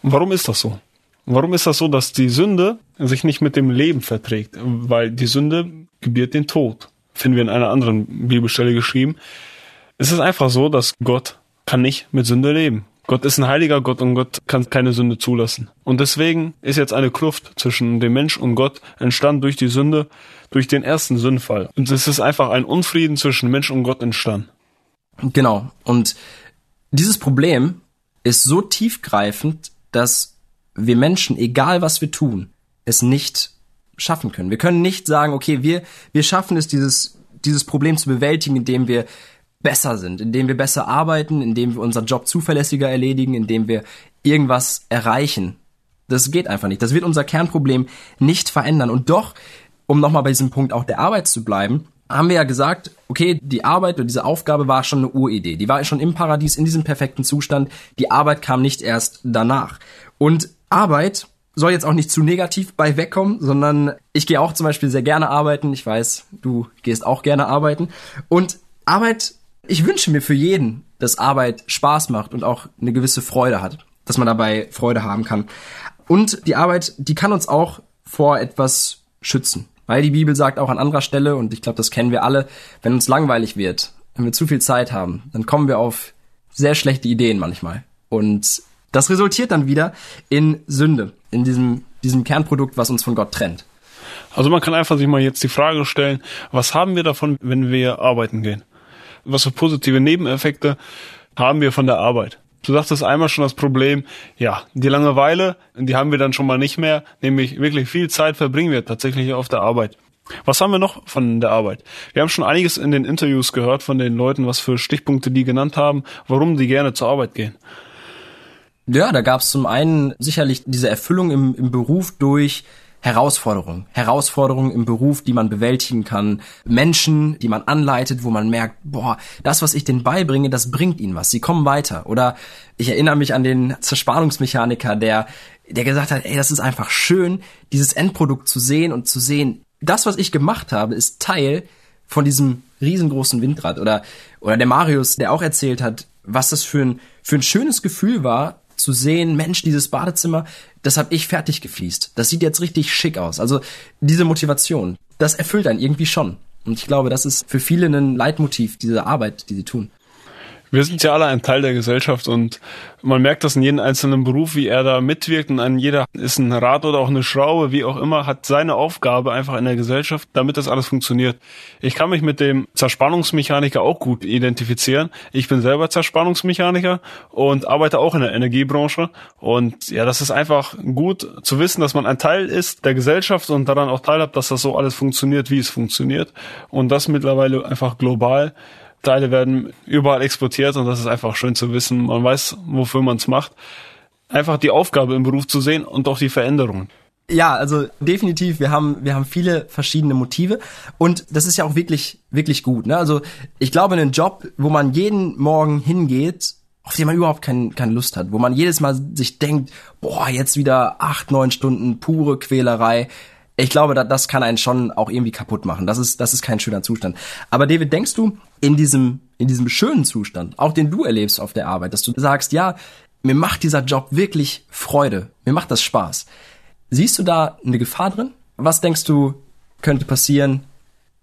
Warum ist das so? Warum ist das so, dass die Sünde sich nicht mit dem Leben verträgt? Weil die Sünde gebiert den Tod finden wir in einer anderen Bibelstelle geschrieben. Es ist einfach so, dass Gott kann nicht mit Sünde leben. Gott ist ein heiliger Gott und Gott kann keine Sünde zulassen. Und deswegen ist jetzt eine Kluft zwischen dem Mensch und Gott entstanden durch die Sünde, durch den ersten Sündfall. Und es ist einfach ein Unfrieden zwischen Mensch und Gott entstanden. Genau. Und dieses Problem ist so tiefgreifend, dass wir Menschen, egal was wir tun, es nicht schaffen können. Wir können nicht sagen, okay, wir, wir schaffen es, dieses, dieses Problem zu bewältigen, indem wir besser sind, indem wir besser arbeiten, indem wir unseren Job zuverlässiger erledigen, indem wir irgendwas erreichen. Das geht einfach nicht. Das wird unser Kernproblem nicht verändern. Und doch, um nochmal bei diesem Punkt auch der Arbeit zu bleiben, haben wir ja gesagt, okay, die Arbeit oder diese Aufgabe war schon eine Uridee. Die war schon im Paradies, in diesem perfekten Zustand. Die Arbeit kam nicht erst danach. Und Arbeit soll jetzt auch nicht zu negativ bei wegkommen, sondern ich gehe auch zum Beispiel sehr gerne arbeiten. Ich weiß, du gehst auch gerne arbeiten. Und Arbeit, ich wünsche mir für jeden, dass Arbeit Spaß macht und auch eine gewisse Freude hat, dass man dabei Freude haben kann. Und die Arbeit, die kann uns auch vor etwas schützen. Weil die Bibel sagt auch an anderer Stelle, und ich glaube, das kennen wir alle, wenn uns langweilig wird, wenn wir zu viel Zeit haben, dann kommen wir auf sehr schlechte Ideen manchmal. Und das resultiert dann wieder in Sünde, in diesem, diesem Kernprodukt, was uns von Gott trennt. Also man kann einfach sich mal jetzt die Frage stellen, was haben wir davon, wenn wir arbeiten gehen? Was für positive Nebeneffekte haben wir von der Arbeit? Du sagtest einmal schon das Problem, ja, die Langeweile, die haben wir dann schon mal nicht mehr, nämlich wirklich viel Zeit verbringen wir tatsächlich auf der Arbeit. Was haben wir noch von der Arbeit? Wir haben schon einiges in den Interviews gehört von den Leuten, was für Stichpunkte die genannt haben, warum die gerne zur Arbeit gehen. Ja, da gab es zum einen sicherlich diese Erfüllung im, im Beruf durch Herausforderungen. Herausforderungen im Beruf, die man bewältigen kann. Menschen, die man anleitet, wo man merkt, boah, das, was ich denen beibringe, das bringt ihnen was. Sie kommen weiter. Oder ich erinnere mich an den Zerspannungsmechaniker, der, der gesagt hat, ey, das ist einfach schön, dieses Endprodukt zu sehen und zu sehen, das, was ich gemacht habe, ist Teil von diesem riesengroßen Windrad. Oder, oder der Marius, der auch erzählt hat, was das für ein, für ein schönes Gefühl war, zu sehen, Mensch, dieses Badezimmer, das habe ich fertig gefliest. Das sieht jetzt richtig schick aus. Also diese Motivation, das erfüllt einen irgendwie schon. Und ich glaube, das ist für viele ein Leitmotiv, diese Arbeit, die sie tun wir sind ja alle ein Teil der Gesellschaft und man merkt das in jedem einzelnen Beruf, wie er da mitwirkt und ein jeder ist ein Rad oder auch eine Schraube, wie auch immer, hat seine Aufgabe einfach in der Gesellschaft, damit das alles funktioniert. Ich kann mich mit dem Zerspannungsmechaniker auch gut identifizieren. Ich bin selber Zerspannungsmechaniker und arbeite auch in der Energiebranche und ja, das ist einfach gut zu wissen, dass man ein Teil ist der Gesellschaft und daran auch teilhabt, dass das so alles funktioniert, wie es funktioniert und das mittlerweile einfach global Teile werden überall exportiert und das ist einfach schön zu wissen. Man weiß, wofür man es macht. Einfach die Aufgabe im Beruf zu sehen und auch die Veränderungen. Ja, also definitiv, wir haben, wir haben viele verschiedene Motive und das ist ja auch wirklich, wirklich gut. Ne? Also ich glaube, einen Job, wo man jeden Morgen hingeht, auf den man überhaupt kein, keine Lust hat, wo man jedes Mal sich denkt, boah, jetzt wieder acht, neun Stunden pure Quälerei, ich glaube, das kann einen schon auch irgendwie kaputt machen. Das ist, das ist kein schöner Zustand. Aber David, denkst du, in diesem, in diesem schönen Zustand, auch den du erlebst auf der Arbeit, dass du sagst, ja, mir macht dieser Job wirklich Freude, mir macht das Spaß. Siehst du da eine Gefahr drin? Was denkst du, könnte passieren,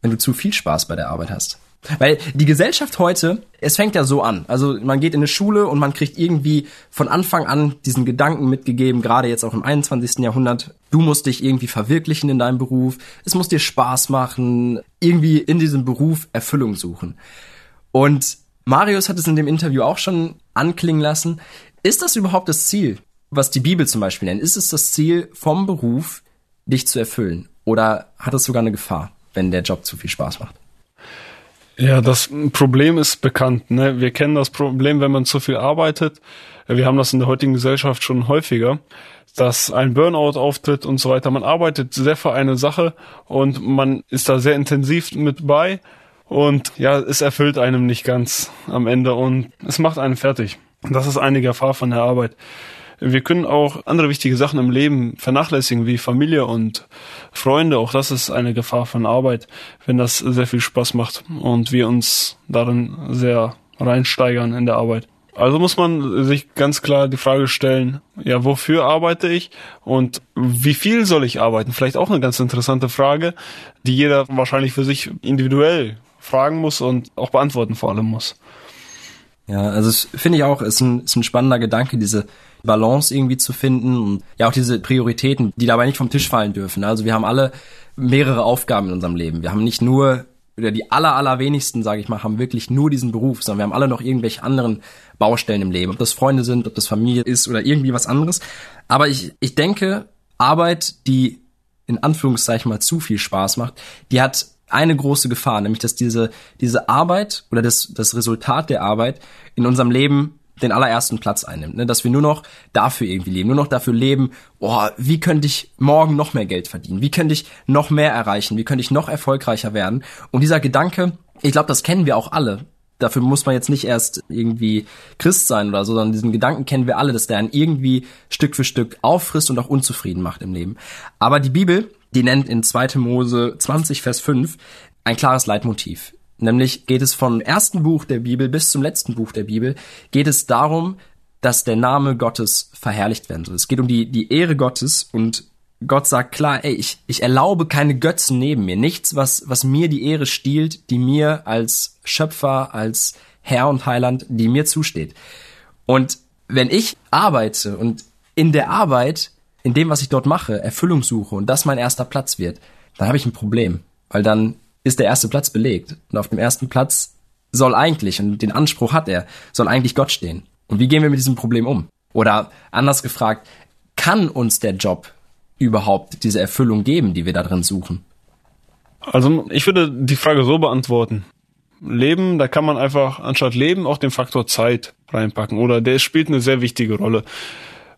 wenn du zu viel Spaß bei der Arbeit hast? Weil die Gesellschaft heute, es fängt ja so an. Also man geht in eine Schule und man kriegt irgendwie von Anfang an diesen Gedanken mitgegeben, gerade jetzt auch im 21. Jahrhundert, du musst dich irgendwie verwirklichen in deinem Beruf, es muss dir Spaß machen, irgendwie in diesem Beruf Erfüllung suchen. Und Marius hat es in dem Interview auch schon anklingen lassen. Ist das überhaupt das Ziel, was die Bibel zum Beispiel nennt? Ist es das Ziel vom Beruf, dich zu erfüllen? Oder hat es sogar eine Gefahr, wenn der Job zu viel Spaß macht? Ja, das Problem ist bekannt. Ne? Wir kennen das Problem, wenn man zu viel arbeitet. Wir haben das in der heutigen Gesellschaft schon häufiger, dass ein Burnout auftritt und so weiter. Man arbeitet sehr für eine Sache und man ist da sehr intensiv mit bei und ja, es erfüllt einem nicht ganz am Ende und es macht einen fertig. Das ist eine Gefahr von der Arbeit. Wir können auch andere wichtige Sachen im Leben vernachlässigen, wie Familie und Freunde. Auch das ist eine Gefahr von Arbeit, wenn das sehr viel Spaß macht und wir uns darin sehr reinsteigern in der Arbeit. Also muss man sich ganz klar die Frage stellen, ja, wofür arbeite ich und wie viel soll ich arbeiten? Vielleicht auch eine ganz interessante Frage, die jeder wahrscheinlich für sich individuell fragen muss und auch beantworten vor allem muss. Ja, also finde ich auch, ist ein, ist ein spannender Gedanke, diese Balance irgendwie zu finden und ja auch diese Prioritäten, die dabei nicht vom Tisch fallen dürfen. Also wir haben alle mehrere Aufgaben in unserem Leben. Wir haben nicht nur oder die aller allerwenigsten, sage ich mal, haben wirklich nur diesen Beruf, sondern wir haben alle noch irgendwelche anderen Baustellen im Leben, ob das Freunde sind, ob das Familie ist oder irgendwie was anderes. Aber ich ich denke, Arbeit, die in Anführungszeichen mal zu viel Spaß macht, die hat eine große Gefahr, nämlich dass diese diese Arbeit oder das das Resultat der Arbeit in unserem Leben den allerersten Platz einnimmt, ne? dass wir nur noch dafür irgendwie leben, nur noch dafür leben, oh, wie könnte ich morgen noch mehr Geld verdienen, wie könnte ich noch mehr erreichen, wie könnte ich noch erfolgreicher werden. Und dieser Gedanke, ich glaube, das kennen wir auch alle. Dafür muss man jetzt nicht erst irgendwie Christ sein oder so, sondern diesen Gedanken kennen wir alle, dass der einen irgendwie Stück für Stück auffrisst und auch unzufrieden macht im Leben. Aber die Bibel, die nennt in 2. Mose 20, Vers 5 ein klares Leitmotiv. Nämlich geht es vom ersten Buch der Bibel bis zum letzten Buch der Bibel, geht es darum, dass der Name Gottes verherrlicht werden soll. Es geht um die, die Ehre Gottes und Gott sagt klar, ey, ich, ich erlaube keine Götzen neben mir. Nichts, was, was mir die Ehre stiehlt, die mir als Schöpfer, als Herr und Heiland, die mir zusteht. Und wenn ich arbeite und in der Arbeit, in dem, was ich dort mache, Erfüllung suche und das mein erster Platz wird, dann habe ich ein Problem. Weil dann ist der erste Platz belegt. Und auf dem ersten Platz soll eigentlich, und den Anspruch hat er, soll eigentlich Gott stehen. Und wie gehen wir mit diesem Problem um? Oder anders gefragt, kann uns der Job überhaupt diese Erfüllung geben, die wir da drin suchen? Also ich würde die Frage so beantworten. Leben, da kann man einfach anstatt Leben auch den Faktor Zeit reinpacken oder der spielt eine sehr wichtige Rolle.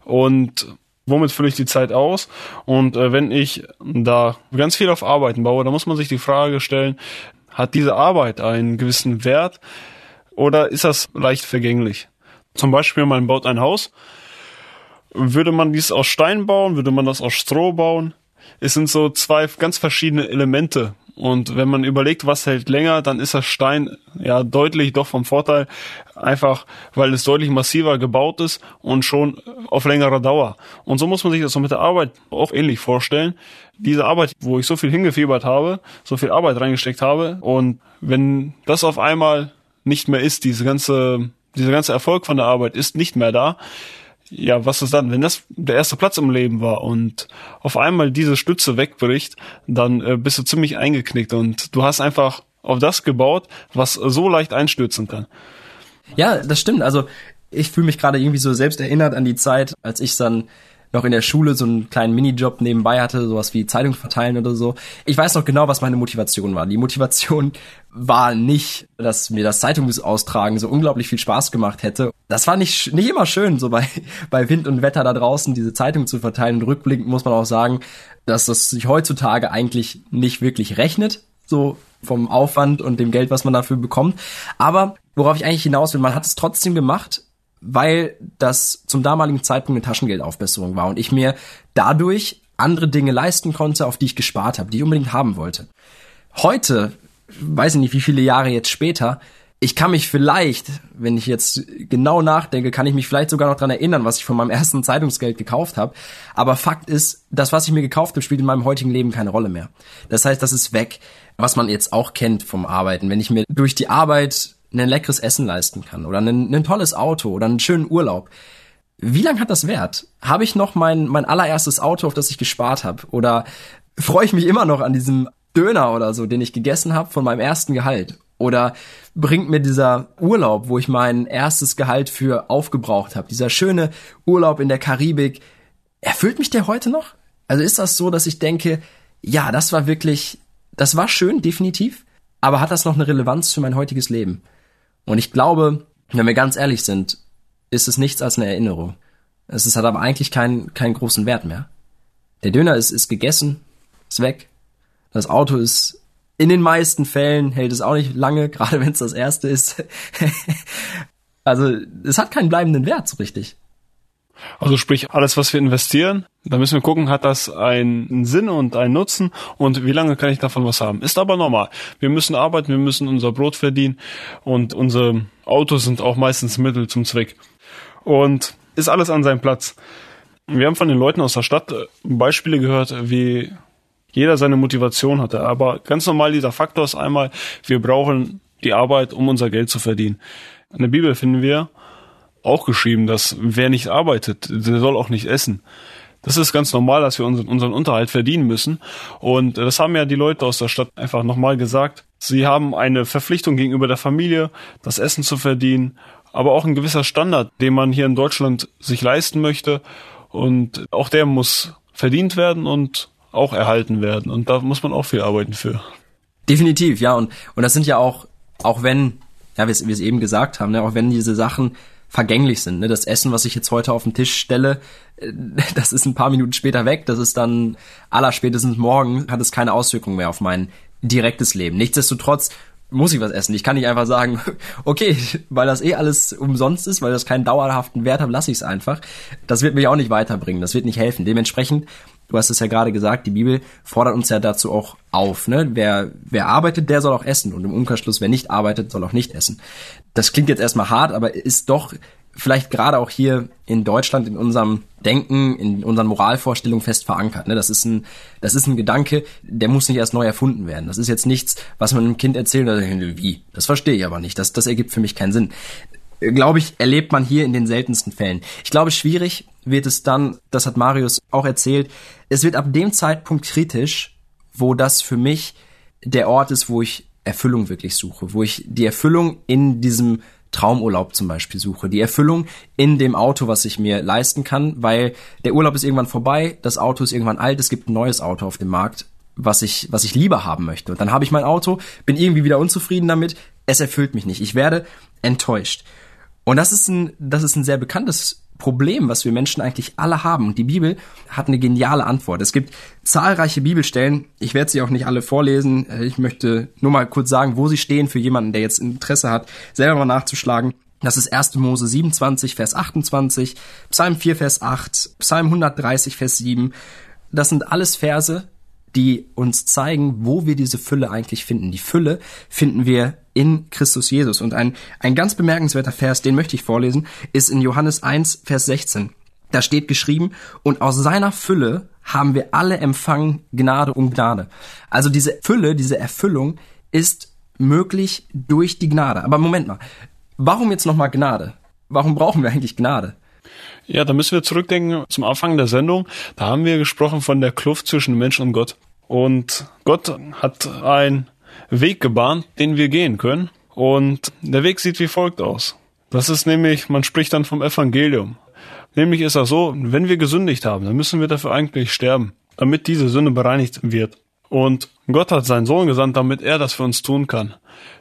Und womit fülle ich die Zeit aus? Und äh, wenn ich da ganz viel auf Arbeiten baue, dann muss man sich die Frage stellen, hat diese Arbeit einen gewissen Wert oder ist das leicht vergänglich? Zum Beispiel, man baut ein Haus. Würde man dies aus Stein bauen? Würde man das aus Stroh bauen? Es sind so zwei ganz verschiedene Elemente, und wenn man überlegt, was hält länger, dann ist das Stein ja deutlich doch vom Vorteil, einfach weil es deutlich massiver gebaut ist und schon auf längere Dauer. Und so muss man sich das so mit der Arbeit auch ähnlich vorstellen. Diese Arbeit, wo ich so viel hingefiebert habe, so viel Arbeit reingesteckt habe und wenn das auf einmal nicht mehr ist, diese ganze, dieser ganze Erfolg von der Arbeit ist nicht mehr da, ja, was ist dann? Wenn das der erste Platz im Leben war und auf einmal diese Stütze wegbricht, dann äh, bist du ziemlich eingeknickt und du hast einfach auf das gebaut, was so leicht einstürzen kann. Ja, das stimmt. Also ich fühle mich gerade irgendwie so selbst erinnert an die Zeit, als ich dann noch in der Schule so einen kleinen Minijob nebenbei hatte, sowas wie Zeitung verteilen oder so. Ich weiß noch genau, was meine Motivation war. Die Motivation war nicht, dass mir das Zeitungsaustragen so unglaublich viel Spaß gemacht hätte. Das war nicht, nicht immer schön, so bei, bei Wind und Wetter da draußen diese Zeitung zu verteilen. Und rückblickend muss man auch sagen, dass das sich heutzutage eigentlich nicht wirklich rechnet, so vom Aufwand und dem Geld, was man dafür bekommt. Aber worauf ich eigentlich hinaus will, man hat es trotzdem gemacht, weil das zum damaligen Zeitpunkt eine Taschengeldaufbesserung war und ich mir dadurch andere Dinge leisten konnte, auf die ich gespart habe, die ich unbedingt haben wollte. Heute, weiß ich nicht, wie viele Jahre jetzt später, ich kann mich vielleicht, wenn ich jetzt genau nachdenke, kann ich mich vielleicht sogar noch dran erinnern, was ich von meinem ersten Zeitungsgeld gekauft habe. Aber Fakt ist, das, was ich mir gekauft habe, spielt in meinem heutigen Leben keine Rolle mehr. Das heißt, das ist weg, was man jetzt auch kennt vom Arbeiten. Wenn ich mir durch die Arbeit ein leckeres Essen leisten kann oder ein, ein tolles Auto oder einen schönen Urlaub, wie lange hat das Wert? Habe ich noch mein, mein allererstes Auto, auf das ich gespart habe? Oder freue ich mich immer noch an diesem Döner oder so, den ich gegessen habe von meinem ersten Gehalt? Oder bringt mir dieser Urlaub, wo ich mein erstes Gehalt für aufgebraucht habe, dieser schöne Urlaub in der Karibik, erfüllt mich der heute noch? Also ist das so, dass ich denke, ja, das war wirklich, das war schön, definitiv, aber hat das noch eine Relevanz für mein heutiges Leben? Und ich glaube, wenn wir ganz ehrlich sind, ist es nichts als eine Erinnerung. Es ist, hat aber eigentlich keinen, keinen großen Wert mehr. Der Döner ist, ist gegessen, ist weg. Das Auto ist in den meisten Fällen hält es auch nicht lange, gerade wenn es das erste ist. also es hat keinen bleibenden Wert so richtig. Also sprich, alles, was wir investieren, da müssen wir gucken, hat das einen Sinn und einen Nutzen und wie lange kann ich davon was haben. Ist aber normal. Wir müssen arbeiten, wir müssen unser Brot verdienen und unsere Autos sind auch meistens Mittel zum Zweck. Und ist alles an seinem Platz. Wir haben von den Leuten aus der Stadt äh, Beispiele gehört, wie jeder seine Motivation hatte. Aber ganz normal dieser Faktor ist einmal, wir brauchen die Arbeit, um unser Geld zu verdienen. In der Bibel finden wir auch geschrieben, dass wer nicht arbeitet, der soll auch nicht essen. Das ist ganz normal, dass wir unseren, unseren Unterhalt verdienen müssen. Und das haben ja die Leute aus der Stadt einfach nochmal gesagt. Sie haben eine Verpflichtung gegenüber der Familie, das Essen zu verdienen, aber auch ein gewisser Standard, den man hier in Deutschland sich leisten möchte. Und auch der muss verdient werden und auch erhalten werden. Und da muss man auch viel arbeiten für. Definitiv, ja. Und, und das sind ja auch, auch wenn, ja, wie wir es eben gesagt haben, ne, auch wenn diese Sachen vergänglich sind. Ne? Das Essen, was ich jetzt heute auf den Tisch stelle, äh, das ist ein paar Minuten später weg. Das ist dann allerspätestens morgen, hat es keine Auswirkungen mehr auf mein direktes Leben. Nichtsdestotrotz muss ich was essen. Ich kann nicht einfach sagen, okay, weil das eh alles umsonst ist, weil das keinen dauerhaften Wert hat, lasse ich es einfach. Das wird mich auch nicht weiterbringen. Das wird nicht helfen. Dementsprechend Du hast es ja gerade gesagt, die Bibel fordert uns ja dazu auch auf. Ne? Wer, wer arbeitet, der soll auch essen. Und im Umkehrschluss, wer nicht arbeitet, soll auch nicht essen. Das klingt jetzt erstmal hart, aber ist doch vielleicht gerade auch hier in Deutschland in unserem Denken, in unseren Moralvorstellungen fest verankert. Ne? Das ist ein, das ist ein Gedanke, der muss nicht erst neu erfunden werden. Das ist jetzt nichts, was man einem Kind erzählt oder wie. Das verstehe ich aber nicht. Das, das ergibt für mich keinen Sinn. Glaube ich, erlebt man hier in den seltensten Fällen. Ich glaube, schwierig wird es dann, das hat Marius auch erzählt, es wird ab dem Zeitpunkt kritisch, wo das für mich der Ort ist, wo ich Erfüllung wirklich suche, wo ich die Erfüllung in diesem Traumurlaub zum Beispiel suche, die Erfüllung in dem Auto, was ich mir leisten kann, weil der Urlaub ist irgendwann vorbei, das Auto ist irgendwann alt, es gibt ein neues Auto auf dem Markt, was ich, was ich lieber haben möchte. Und dann habe ich mein Auto, bin irgendwie wieder unzufrieden damit, es erfüllt mich nicht. Ich werde enttäuscht. Und das ist ein, das ist ein sehr bekanntes Problem, was wir Menschen eigentlich alle haben. Und die Bibel hat eine geniale Antwort. Es gibt zahlreiche Bibelstellen. Ich werde sie auch nicht alle vorlesen. Ich möchte nur mal kurz sagen, wo sie stehen für jemanden, der jetzt Interesse hat, selber mal nachzuschlagen. Das ist 1. Mose 27, Vers 28, Psalm 4, Vers 8, Psalm 130, Vers 7. Das sind alles Verse, die uns zeigen, wo wir diese Fülle eigentlich finden. Die Fülle finden wir in Christus Jesus. Und ein, ein ganz bemerkenswerter Vers, den möchte ich vorlesen, ist in Johannes 1, Vers 16. Da steht geschrieben, und aus seiner Fülle haben wir alle empfangen Gnade um Gnade. Also diese Fülle, diese Erfüllung ist möglich durch die Gnade. Aber Moment mal, warum jetzt nochmal Gnade? Warum brauchen wir eigentlich Gnade? Ja, da müssen wir zurückdenken zum Anfang der Sendung. Da haben wir gesprochen von der Kluft zwischen Mensch und Gott. Und Gott hat einen Weg gebahnt, den wir gehen können. Und der Weg sieht wie folgt aus. Das ist nämlich, man spricht dann vom Evangelium. Nämlich ist das so, wenn wir gesündigt haben, dann müssen wir dafür eigentlich sterben, damit diese Sünde bereinigt wird. Und Gott hat seinen Sohn gesandt, damit er das für uns tun kann.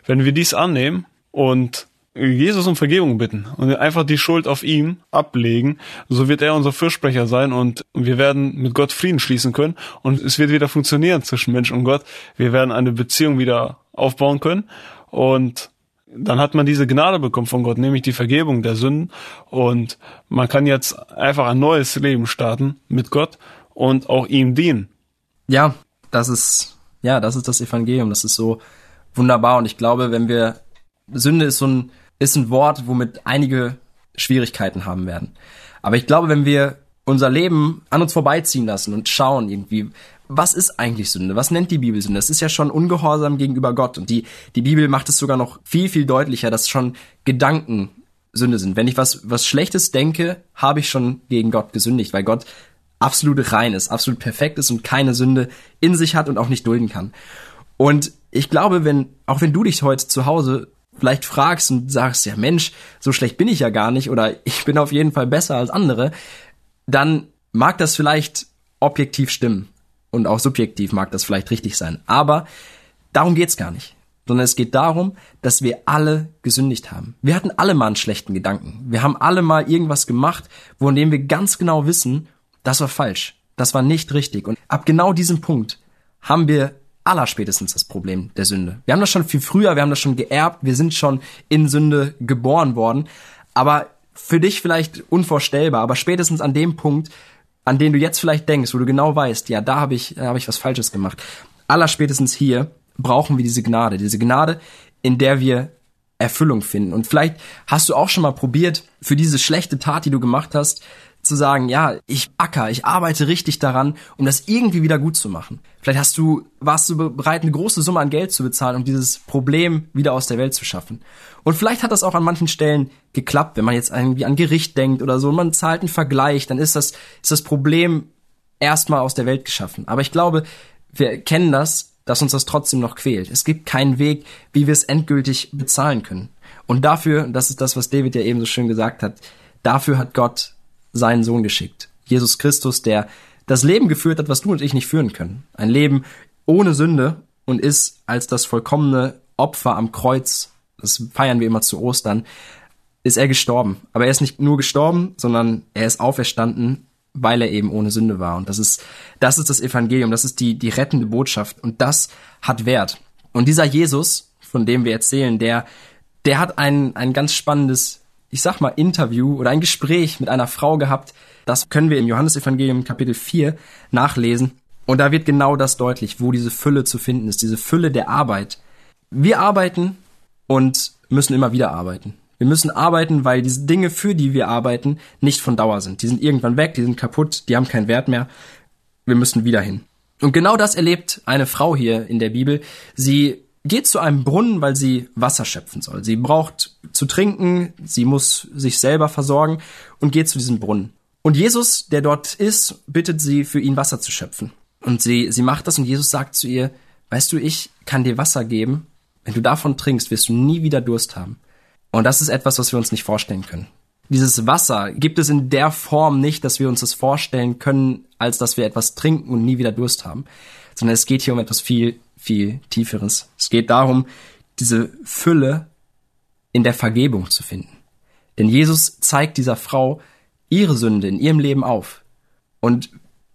Wenn wir dies annehmen und Jesus um Vergebung bitten und einfach die Schuld auf ihm ablegen, so wird er unser Fürsprecher sein und wir werden mit Gott Frieden schließen können und es wird wieder funktionieren zwischen Mensch und Gott. Wir werden eine Beziehung wieder aufbauen können und dann hat man diese Gnade bekommen von Gott, nämlich die Vergebung der Sünden und man kann jetzt einfach ein neues Leben starten mit Gott und auch ihm dienen. Ja, das ist, ja, das ist das Evangelium. Das ist so wunderbar. Und ich glaube, wenn wir, Sünde ist so ein, ist ein Wort, womit einige Schwierigkeiten haben werden. Aber ich glaube, wenn wir unser Leben an uns vorbeiziehen lassen und schauen irgendwie, was ist eigentlich Sünde? Was nennt die Bibel Sünde? Das ist ja schon Ungehorsam gegenüber Gott. Und die, die Bibel macht es sogar noch viel, viel deutlicher, dass schon Gedanken Sünde sind. Wenn ich was, was Schlechtes denke, habe ich schon gegen Gott gesündigt, weil Gott absolut rein ist, absolut perfekt ist und keine Sünde in sich hat und auch nicht dulden kann. Und ich glaube, wenn, auch wenn du dich heute zu Hause vielleicht fragst und sagst, ja Mensch, so schlecht bin ich ja gar nicht oder ich bin auf jeden Fall besser als andere, dann mag das vielleicht objektiv stimmen und auch subjektiv mag das vielleicht richtig sein. Aber darum geht's gar nicht. Sondern es geht darum, dass wir alle gesündigt haben. Wir hatten alle mal einen schlechten Gedanken. Wir haben alle mal irgendwas gemacht, von dem wir ganz genau wissen, das war falsch. Das war nicht richtig. Und ab genau diesem Punkt haben wir allerspätestens das Problem der Sünde. Wir haben das schon viel früher, wir haben das schon geerbt, wir sind schon in Sünde geboren worden. Aber für dich vielleicht unvorstellbar, aber spätestens an dem Punkt, an den du jetzt vielleicht denkst, wo du genau weißt, ja, da habe ich, da habe ich was Falsches gemacht. Allerspätestens hier brauchen wir diese Gnade, diese Gnade, in der wir Erfüllung finden. Und vielleicht hast du auch schon mal probiert, für diese schlechte Tat, die du gemacht hast, zu sagen, ja, ich acker, ich arbeite richtig daran, um das irgendwie wieder gut zu machen. Vielleicht hast du, warst du bereit, eine große Summe an Geld zu bezahlen, um dieses Problem wieder aus der Welt zu schaffen. Und vielleicht hat das auch an manchen Stellen geklappt, wenn man jetzt irgendwie an Gericht denkt oder so, und man zahlt einen Vergleich, dann ist das, ist das Problem erstmal aus der Welt geschaffen. Aber ich glaube, wir kennen das, dass uns das trotzdem noch quält. Es gibt keinen Weg, wie wir es endgültig bezahlen können. Und dafür, das ist das, was David ja eben so schön gesagt hat, dafür hat Gott seinen Sohn geschickt. Jesus Christus, der das Leben geführt hat, was du und ich nicht führen können. Ein Leben ohne Sünde und ist als das vollkommene Opfer am Kreuz, das feiern wir immer zu Ostern, ist er gestorben. Aber er ist nicht nur gestorben, sondern er ist auferstanden, weil er eben ohne Sünde war. Und das ist, das ist das Evangelium, das ist die, die rettende Botschaft. Und das hat Wert. Und dieser Jesus, von dem wir erzählen, der, der hat ein, ein ganz spannendes ich sag mal, Interview oder ein Gespräch mit einer Frau gehabt. Das können wir im Johannesevangelium Kapitel 4 nachlesen. Und da wird genau das deutlich, wo diese Fülle zu finden ist, diese Fülle der Arbeit. Wir arbeiten und müssen immer wieder arbeiten. Wir müssen arbeiten, weil diese Dinge, für die wir arbeiten, nicht von Dauer sind. Die sind irgendwann weg, die sind kaputt, die haben keinen Wert mehr. Wir müssen wieder hin. Und genau das erlebt eine Frau hier in der Bibel. Sie geht zu einem Brunnen, weil sie Wasser schöpfen soll. Sie braucht zu trinken, sie muss sich selber versorgen und geht zu diesem Brunnen. Und Jesus, der dort ist, bittet sie, für ihn Wasser zu schöpfen. Und sie, sie macht das und Jesus sagt zu ihr, weißt du, ich kann dir Wasser geben. Wenn du davon trinkst, wirst du nie wieder Durst haben. Und das ist etwas, was wir uns nicht vorstellen können. Dieses Wasser gibt es in der Form nicht, dass wir uns das vorstellen können, als dass wir etwas trinken und nie wieder Durst haben. Sondern es geht hier um etwas viel viel Tieferes. Es geht darum, diese Fülle in der Vergebung zu finden. Denn Jesus zeigt dieser Frau ihre Sünde in ihrem Leben auf. Und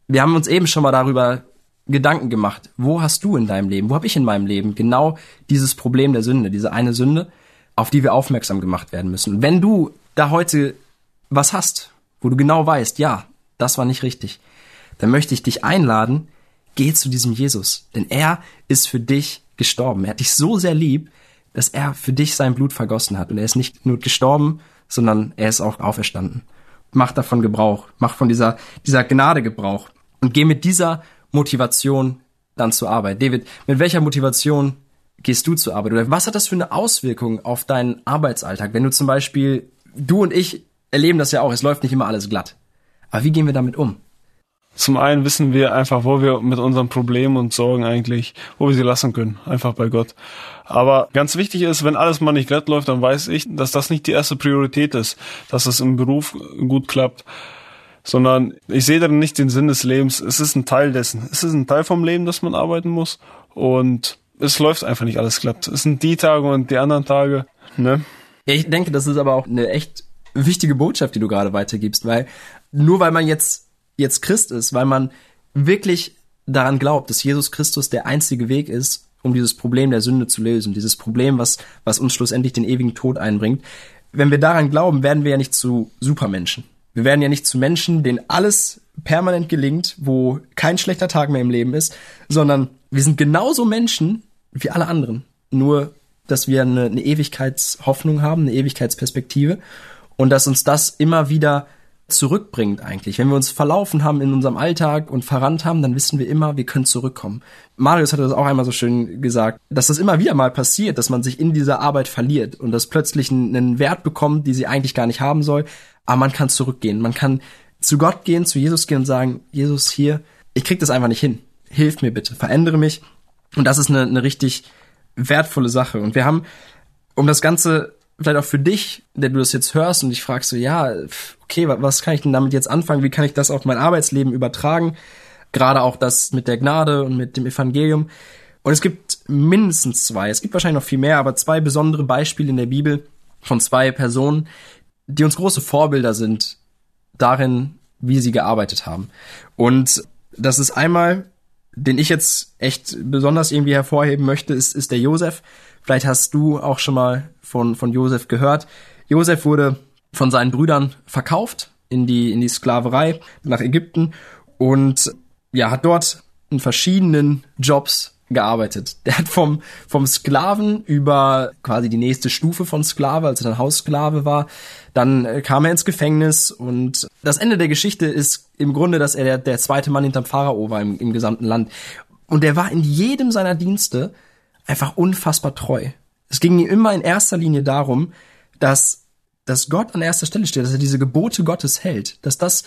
wir haben uns eben schon mal darüber Gedanken gemacht. Wo hast du in deinem Leben, wo habe ich in meinem Leben genau dieses Problem der Sünde, diese eine Sünde, auf die wir aufmerksam gemacht werden müssen. wenn du da heute was hast, wo du genau weißt, ja, das war nicht richtig, dann möchte ich dich einladen, geh zu diesem Jesus, denn er ist für dich gestorben. Er hat dich so sehr lieb, dass er für dich sein Blut vergossen hat. Und er ist nicht nur gestorben, sondern er ist auch auferstanden. Mach davon Gebrauch, mach von dieser, dieser Gnade Gebrauch und geh mit dieser Motivation dann zur Arbeit. David, mit welcher Motivation gehst du zur Arbeit? Oder was hat das für eine Auswirkung auf deinen Arbeitsalltag? Wenn du zum Beispiel, du und ich erleben das ja auch, es läuft nicht immer alles glatt. Aber wie gehen wir damit um? Zum einen wissen wir einfach, wo wir mit unseren Problemen und Sorgen eigentlich, wo wir sie lassen können. Einfach bei Gott. Aber ganz wichtig ist, wenn alles mal nicht glatt läuft, dann weiß ich, dass das nicht die erste Priorität ist, dass es im Beruf gut klappt, sondern ich sehe darin nicht den Sinn des Lebens. Es ist ein Teil dessen. Es ist ein Teil vom Leben, dass man arbeiten muss und es läuft einfach nicht alles klappt. Es sind die Tage und die anderen Tage, ne? Ja, ich denke, das ist aber auch eine echt wichtige Botschaft, die du gerade weitergibst, weil nur weil man jetzt jetzt Christ ist, weil man wirklich daran glaubt, dass Jesus Christus der einzige Weg ist, um dieses Problem der Sünde zu lösen, dieses Problem, was, was uns schlussendlich den ewigen Tod einbringt. Wenn wir daran glauben, werden wir ja nicht zu Supermenschen. Wir werden ja nicht zu Menschen, denen alles permanent gelingt, wo kein schlechter Tag mehr im Leben ist, sondern wir sind genauso Menschen wie alle anderen. Nur, dass wir eine, eine Ewigkeitshoffnung haben, eine Ewigkeitsperspektive und dass uns das immer wieder zurückbringt eigentlich. Wenn wir uns verlaufen haben in unserem Alltag und verrannt haben, dann wissen wir immer, wir können zurückkommen. Marius hatte das auch einmal so schön gesagt, dass das immer wieder mal passiert, dass man sich in dieser Arbeit verliert und das plötzlich einen Wert bekommt, die sie eigentlich gar nicht haben soll, aber man kann zurückgehen. Man kann zu Gott gehen, zu Jesus gehen und sagen, Jesus hier, ich krieg das einfach nicht hin. Hilf mir bitte, verändere mich. Und das ist eine, eine richtig wertvolle Sache. Und wir haben, um das Ganze vielleicht auch für dich, der du das jetzt hörst und dich fragst so, ja, okay, was kann ich denn damit jetzt anfangen? Wie kann ich das auf mein Arbeitsleben übertragen? Gerade auch das mit der Gnade und mit dem Evangelium. Und es gibt mindestens zwei, es gibt wahrscheinlich noch viel mehr, aber zwei besondere Beispiele in der Bibel von zwei Personen, die uns große Vorbilder sind darin, wie sie gearbeitet haben. Und das ist einmal, den ich jetzt echt besonders irgendwie hervorheben möchte, ist, ist der Josef. Vielleicht hast du auch schon mal von, von Josef gehört. Josef wurde von seinen Brüdern verkauft in die, in die Sklaverei nach Ägypten und ja, hat dort in verschiedenen Jobs gearbeitet. Der hat vom, vom Sklaven über quasi die nächste Stufe von Sklave, als er dann Haussklave war, dann äh, kam er ins Gefängnis und das Ende der Geschichte ist im Grunde, dass er der, der zweite Mann hinterm Pharao war im, im gesamten Land. Und er war in jedem seiner Dienste einfach unfassbar treu. Es ging ihm immer in erster Linie darum, dass, dass Gott an erster Stelle steht, dass er diese Gebote Gottes hält, dass das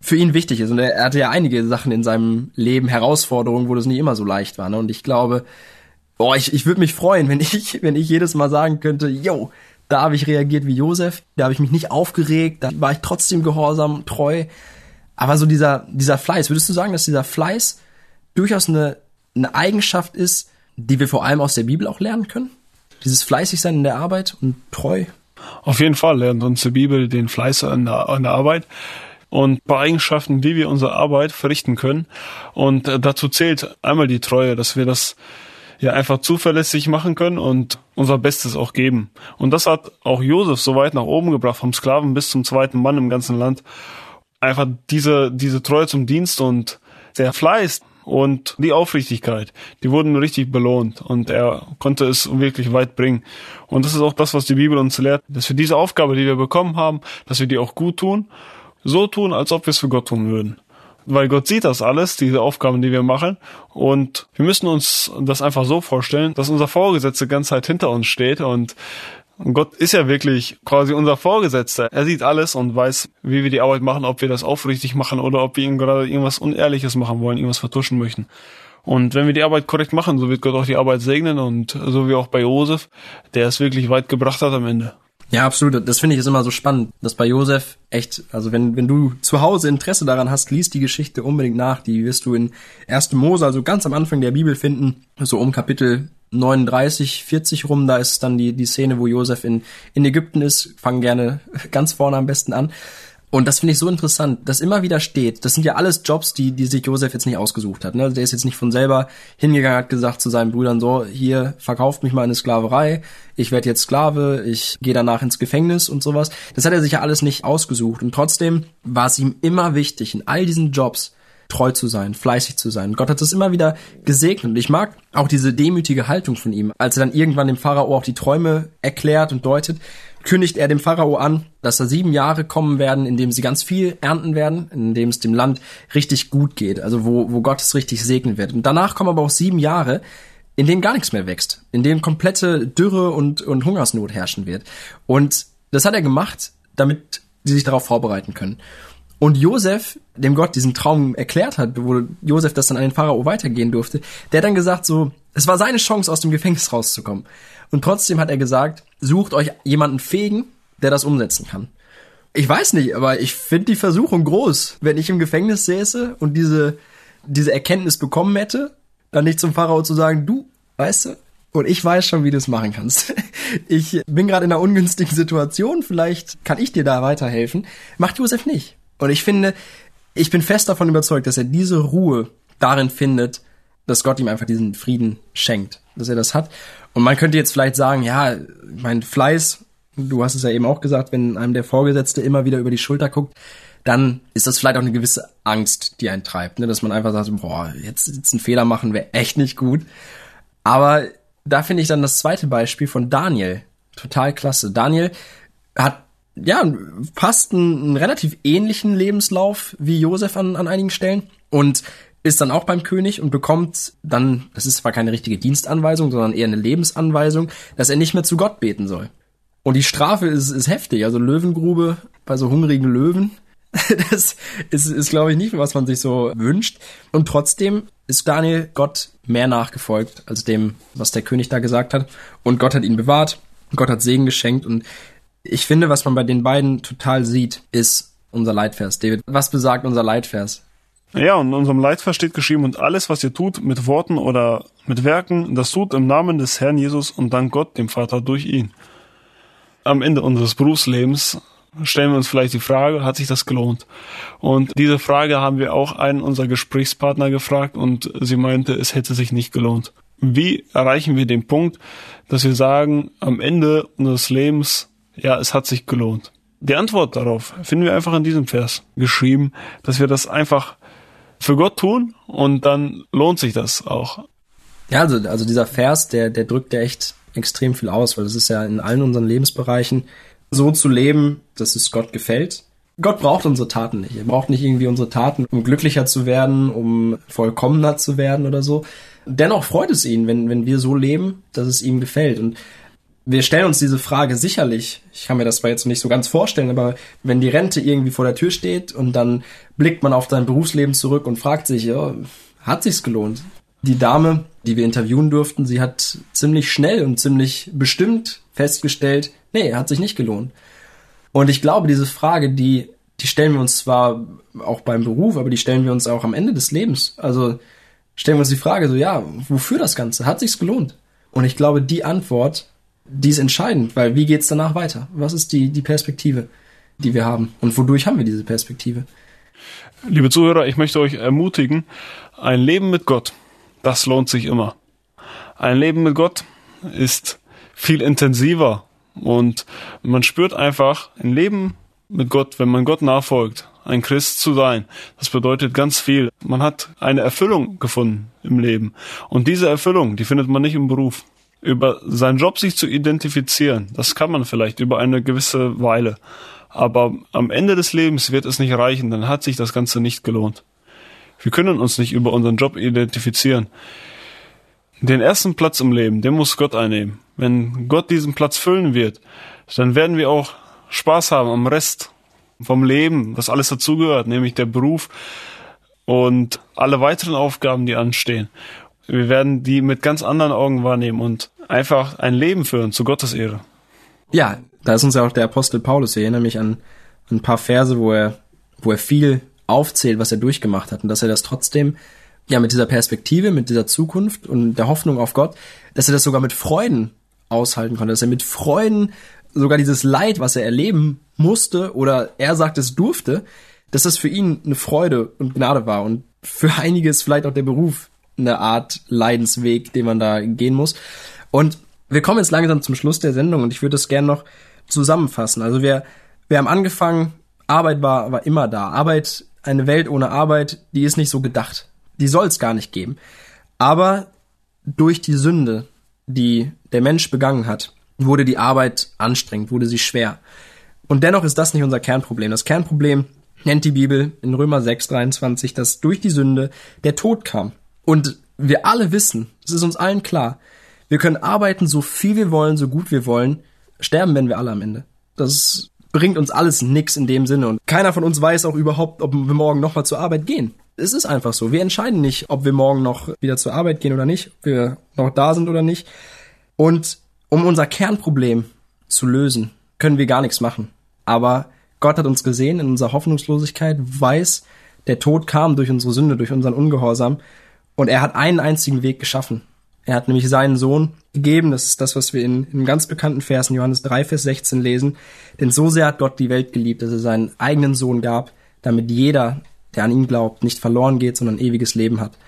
für ihn wichtig ist. Und er, er hatte ja einige Sachen in seinem Leben, Herausforderungen, wo das nicht immer so leicht war. Ne? Und ich glaube, boah, ich, ich würde mich freuen, wenn ich, wenn ich jedes Mal sagen könnte, yo, da habe ich reagiert wie Josef, da habe ich mich nicht aufgeregt, da war ich trotzdem gehorsam, treu. Aber so dieser, dieser Fleiß, würdest du sagen, dass dieser Fleiß durchaus eine, eine Eigenschaft ist, die wir vor allem aus der Bibel auch lernen können? Dieses fleißig sein in der Arbeit und treu? Auf jeden Fall lernt uns die Bibel den Fleiß an der, an der Arbeit und paar Eigenschaften, wie wir unsere Arbeit verrichten können. Und äh, dazu zählt einmal die Treue, dass wir das ja einfach zuverlässig machen können und unser Bestes auch geben. Und das hat auch Josef so weit nach oben gebracht, vom Sklaven bis zum zweiten Mann im ganzen Land. Einfach diese, diese Treue zum Dienst und der Fleiß und die Aufrichtigkeit, die wurden richtig belohnt und er konnte es wirklich weit bringen. Und das ist auch das, was die Bibel uns lehrt, dass wir diese Aufgabe, die wir bekommen haben, dass wir die auch gut tun, so tun, als ob wir es für Gott tun würden weil Gott sieht das alles, diese Aufgaben, die wir machen. Und wir müssen uns das einfach so vorstellen, dass unser Vorgesetzte ganz Zeit hinter uns steht und Gott ist ja wirklich quasi unser Vorgesetzter. Er sieht alles und weiß, wie wir die Arbeit machen, ob wir das aufrichtig machen oder ob wir ihm gerade irgendwas Unehrliches machen wollen, irgendwas vertuschen möchten. Und wenn wir die Arbeit korrekt machen, so wird Gott auch die Arbeit segnen und so wie auch bei Josef, der es wirklich weit gebracht hat am Ende. Ja, absolut. Das finde ich ist immer so spannend, dass bei Josef echt, also wenn, wenn du zu Hause Interesse daran hast, liest die Geschichte unbedingt nach. Die wirst du in 1. Mose, also ganz am Anfang der Bibel finden, so um Kapitel 39, 40 rum, da ist dann die, die Szene, wo Josef in, in Ägypten ist. Fangen gerne ganz vorne am besten an. Und das finde ich so interessant, dass immer wieder steht, das sind ja alles Jobs, die, die sich Josef jetzt nicht ausgesucht hat. Ne? Also der ist jetzt nicht von selber hingegangen, hat gesagt zu seinen Brüdern so, hier, verkauft mich mal in eine Sklaverei, ich werde jetzt Sklave, ich gehe danach ins Gefängnis und sowas. Das hat er sich ja alles nicht ausgesucht. Und trotzdem war es ihm immer wichtig, in all diesen Jobs treu zu sein, fleißig zu sein. Gott hat das immer wieder gesegnet. Und ich mag auch diese demütige Haltung von ihm, als er dann irgendwann dem Pharao auch die Träume erklärt und deutet kündigt er dem Pharao an, dass da sieben Jahre kommen werden, in dem sie ganz viel ernten werden, in dem es dem Land richtig gut geht, also wo, wo Gott es richtig segnen wird. Und danach kommen aber auch sieben Jahre, in denen gar nichts mehr wächst, in denen komplette Dürre und, und Hungersnot herrschen wird. Und das hat er gemacht, damit sie sich darauf vorbereiten können. Und Josef, dem Gott diesen Traum erklärt hat, wo Josef das dann an den Pharao weitergehen durfte, der hat dann gesagt so, es war seine Chance, aus dem Gefängnis rauszukommen. Und trotzdem hat er gesagt, sucht euch jemanden fähigen, der das umsetzen kann. Ich weiß nicht, aber ich finde die Versuchung groß, wenn ich im Gefängnis säße und diese, diese Erkenntnis bekommen hätte, dann nicht zum Pharao zu sagen, du, weißt du, und ich weiß schon, wie du es machen kannst. Ich bin gerade in einer ungünstigen Situation, vielleicht kann ich dir da weiterhelfen. Macht Josef nicht. Und ich finde, ich bin fest davon überzeugt, dass er diese Ruhe darin findet, dass Gott ihm einfach diesen Frieden schenkt, dass er das hat. Und man könnte jetzt vielleicht sagen, ja, mein Fleiß, du hast es ja eben auch gesagt, wenn einem der Vorgesetzte immer wieder über die Schulter guckt, dann ist das vielleicht auch eine gewisse Angst, die einen treibt, ne? dass man einfach sagt, boah, jetzt, jetzt einen Fehler machen wäre echt nicht gut. Aber da finde ich dann das zweite Beispiel von Daniel total klasse. Daniel hat ja fast einen, einen relativ ähnlichen Lebenslauf wie Josef an, an einigen Stellen und ist dann auch beim König und bekommt dann, das ist zwar keine richtige Dienstanweisung, sondern eher eine Lebensanweisung, dass er nicht mehr zu Gott beten soll. Und die Strafe ist, ist heftig, also Löwengrube bei so hungrigen Löwen. Das ist, ist glaube ich, nicht, was man sich so wünscht. Und trotzdem ist Daniel Gott mehr nachgefolgt als dem, was der König da gesagt hat. Und Gott hat ihn bewahrt, Gott hat Segen geschenkt. Und ich finde, was man bei den beiden total sieht, ist unser Leitvers. David, was besagt unser Leitvers? Ja, und in unserem Leitvers steht geschrieben, und alles, was ihr tut, mit Worten oder mit Werken, das tut im Namen des Herrn Jesus und dank Gott, dem Vater, durch ihn. Am Ende unseres Berufslebens stellen wir uns vielleicht die Frage, hat sich das gelohnt? Und diese Frage haben wir auch einen unserer Gesprächspartner gefragt und sie meinte, es hätte sich nicht gelohnt. Wie erreichen wir den Punkt, dass wir sagen, am Ende unseres Lebens, ja, es hat sich gelohnt? Die Antwort darauf finden wir einfach in diesem Vers geschrieben, dass wir das einfach für Gott tun und dann lohnt sich das auch. Ja, also, also dieser Vers, der, der drückt ja echt extrem viel aus, weil es ist ja in allen unseren Lebensbereichen so zu leben, dass es Gott gefällt. Gott braucht unsere Taten nicht. Er braucht nicht irgendwie unsere Taten, um glücklicher zu werden, um vollkommener zu werden oder so. Dennoch freut es ihn, wenn, wenn wir so leben, dass es ihm gefällt. Und wir stellen uns diese Frage sicherlich, ich kann mir das zwar jetzt nicht so ganz vorstellen, aber wenn die Rente irgendwie vor der Tür steht und dann blickt man auf sein Berufsleben zurück und fragt sich, ja, hat sich's gelohnt? Die Dame, die wir interviewen durften, sie hat ziemlich schnell und ziemlich bestimmt festgestellt, nee, hat sich nicht gelohnt. Und ich glaube, diese Frage, die, die stellen wir uns zwar auch beim Beruf, aber die stellen wir uns auch am Ende des Lebens. Also stellen wir uns die Frage so, ja, wofür das Ganze? Hat sich's gelohnt? Und ich glaube, die Antwort, die ist entscheidend, weil wie geht's danach weiter? Was ist die, die Perspektive, die wir haben? Und wodurch haben wir diese Perspektive? Liebe Zuhörer, ich möchte euch ermutigen, ein Leben mit Gott, das lohnt sich immer. Ein Leben mit Gott ist viel intensiver und man spürt einfach ein Leben mit Gott, wenn man Gott nachfolgt, ein Christ zu sein. Das bedeutet ganz viel. Man hat eine Erfüllung gefunden im Leben. Und diese Erfüllung, die findet man nicht im Beruf. Über seinen Job sich zu identifizieren, das kann man vielleicht über eine gewisse Weile. Aber am Ende des Lebens wird es nicht reichen, dann hat sich das Ganze nicht gelohnt. Wir können uns nicht über unseren Job identifizieren. Den ersten Platz im Leben, den muss Gott einnehmen. Wenn Gott diesen Platz füllen wird, dann werden wir auch Spaß haben am Rest vom Leben, was alles dazugehört, nämlich der Beruf und alle weiteren Aufgaben, die anstehen. Wir werden die mit ganz anderen Augen wahrnehmen und einfach ein Leben führen zu Gottes Ehre. Ja, da ist uns ja auch der Apostel Paulus. Ich erinnere mich an ein paar Verse, wo er, wo er viel aufzählt, was er durchgemacht hat und dass er das trotzdem ja mit dieser Perspektive, mit dieser Zukunft und der Hoffnung auf Gott, dass er das sogar mit Freuden aushalten konnte, dass er mit Freuden sogar dieses Leid, was er erleben musste oder er sagt es durfte, dass das für ihn eine Freude und Gnade war und für einiges vielleicht auch der Beruf eine Art Leidensweg, den man da gehen muss. Und wir kommen jetzt langsam zum Schluss der Sendung und ich würde das gerne noch zusammenfassen. Also wir, wir haben angefangen, Arbeit war, war immer da. Arbeit, eine Welt ohne Arbeit, die ist nicht so gedacht. Die soll es gar nicht geben. Aber durch die Sünde, die der Mensch begangen hat, wurde die Arbeit anstrengend, wurde sie schwer. Und dennoch ist das nicht unser Kernproblem. Das Kernproblem nennt die Bibel in Römer 6, 23, dass durch die Sünde der Tod kam. Und wir alle wissen, es ist uns allen klar, wir können arbeiten, so viel wir wollen, so gut wir wollen, sterben werden wir alle am Ende. Das bringt uns alles nix in dem Sinne. Und keiner von uns weiß auch überhaupt, ob wir morgen nochmal zur Arbeit gehen. Es ist einfach so. Wir entscheiden nicht, ob wir morgen noch wieder zur Arbeit gehen oder nicht, ob wir noch da sind oder nicht. Und um unser Kernproblem zu lösen, können wir gar nichts machen. Aber Gott hat uns gesehen in unserer Hoffnungslosigkeit, weiß, der Tod kam durch unsere Sünde, durch unseren Ungehorsam. Und er hat einen einzigen Weg geschaffen. Er hat nämlich seinen Sohn gegeben. Das ist das, was wir in, in ganz bekannten Versen Johannes 3, Vers 16 lesen. Denn so sehr hat Gott die Welt geliebt, dass er seinen eigenen Sohn gab, damit jeder, der an ihn glaubt, nicht verloren geht, sondern ewiges Leben hat.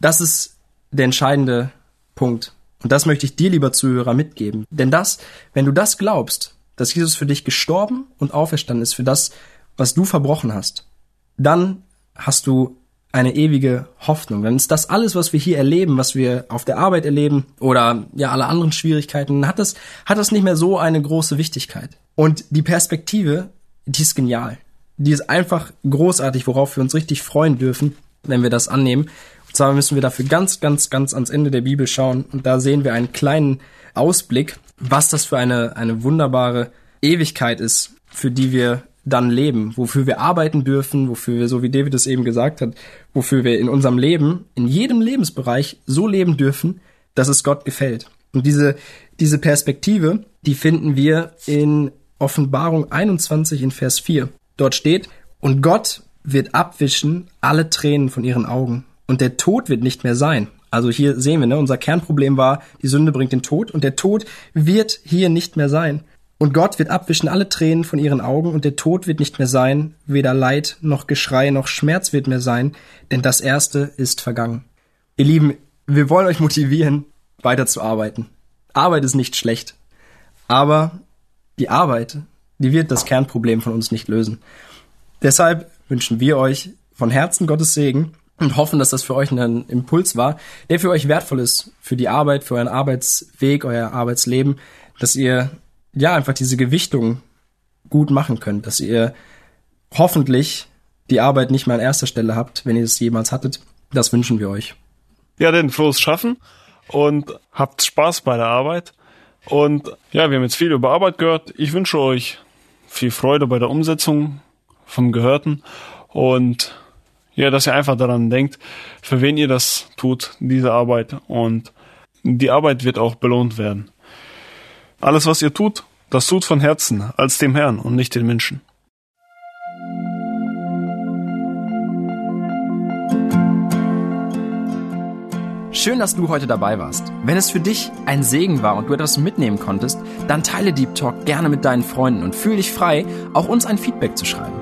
Das ist der entscheidende Punkt. Und das möchte ich dir, lieber Zuhörer, mitgeben. Denn das, wenn du das glaubst, dass Jesus für dich gestorben und auferstanden ist, für das, was du verbrochen hast, dann hast du eine ewige Hoffnung. Dann ist das alles, was wir hier erleben, was wir auf der Arbeit erleben oder ja alle anderen Schwierigkeiten, hat das, hat das nicht mehr so eine große Wichtigkeit. Und die Perspektive, die ist genial. Die ist einfach großartig, worauf wir uns richtig freuen dürfen, wenn wir das annehmen. Und zwar müssen wir dafür ganz, ganz, ganz ans Ende der Bibel schauen. Und da sehen wir einen kleinen Ausblick, was das für eine, eine wunderbare Ewigkeit ist, für die wir dann leben, wofür wir arbeiten dürfen, wofür wir, so wie David es eben gesagt hat, wofür wir in unserem Leben, in jedem Lebensbereich so leben dürfen, dass es Gott gefällt. Und diese, diese Perspektive, die finden wir in Offenbarung 21 in Vers 4. Dort steht, und Gott wird abwischen alle Tränen von ihren Augen und der Tod wird nicht mehr sein. Also hier sehen wir, ne, unser Kernproblem war, die Sünde bringt den Tod und der Tod wird hier nicht mehr sein. Und Gott wird abwischen alle Tränen von ihren Augen und der Tod wird nicht mehr sein, weder Leid noch Geschrei noch Schmerz wird mehr sein, denn das Erste ist vergangen. Ihr Lieben, wir wollen euch motivieren, weiterzuarbeiten. Arbeit ist nicht schlecht, aber die Arbeit, die wird das Kernproblem von uns nicht lösen. Deshalb wünschen wir euch von Herzen Gottes Segen und hoffen, dass das für euch ein Impuls war, der für euch wertvoll ist, für die Arbeit, für euren Arbeitsweg, euer Arbeitsleben, dass ihr ja, einfach diese Gewichtung gut machen könnt, dass ihr hoffentlich die Arbeit nicht mehr an erster Stelle habt, wenn ihr es jemals hattet. Das wünschen wir euch. Ja, denn frohes Schaffen und habt Spaß bei der Arbeit. Und ja, wir haben jetzt viel über Arbeit gehört. Ich wünsche euch viel Freude bei der Umsetzung vom Gehörten und ja, dass ihr einfach daran denkt, für wen ihr das tut, diese Arbeit. Und die Arbeit wird auch belohnt werden. Alles, was ihr tut, das tut von Herzen, als dem Herrn und nicht den Menschen. Schön, dass du heute dabei warst. Wenn es für dich ein Segen war und du etwas mitnehmen konntest, dann teile Deep Talk gerne mit deinen Freunden und fühle dich frei, auch uns ein Feedback zu schreiben.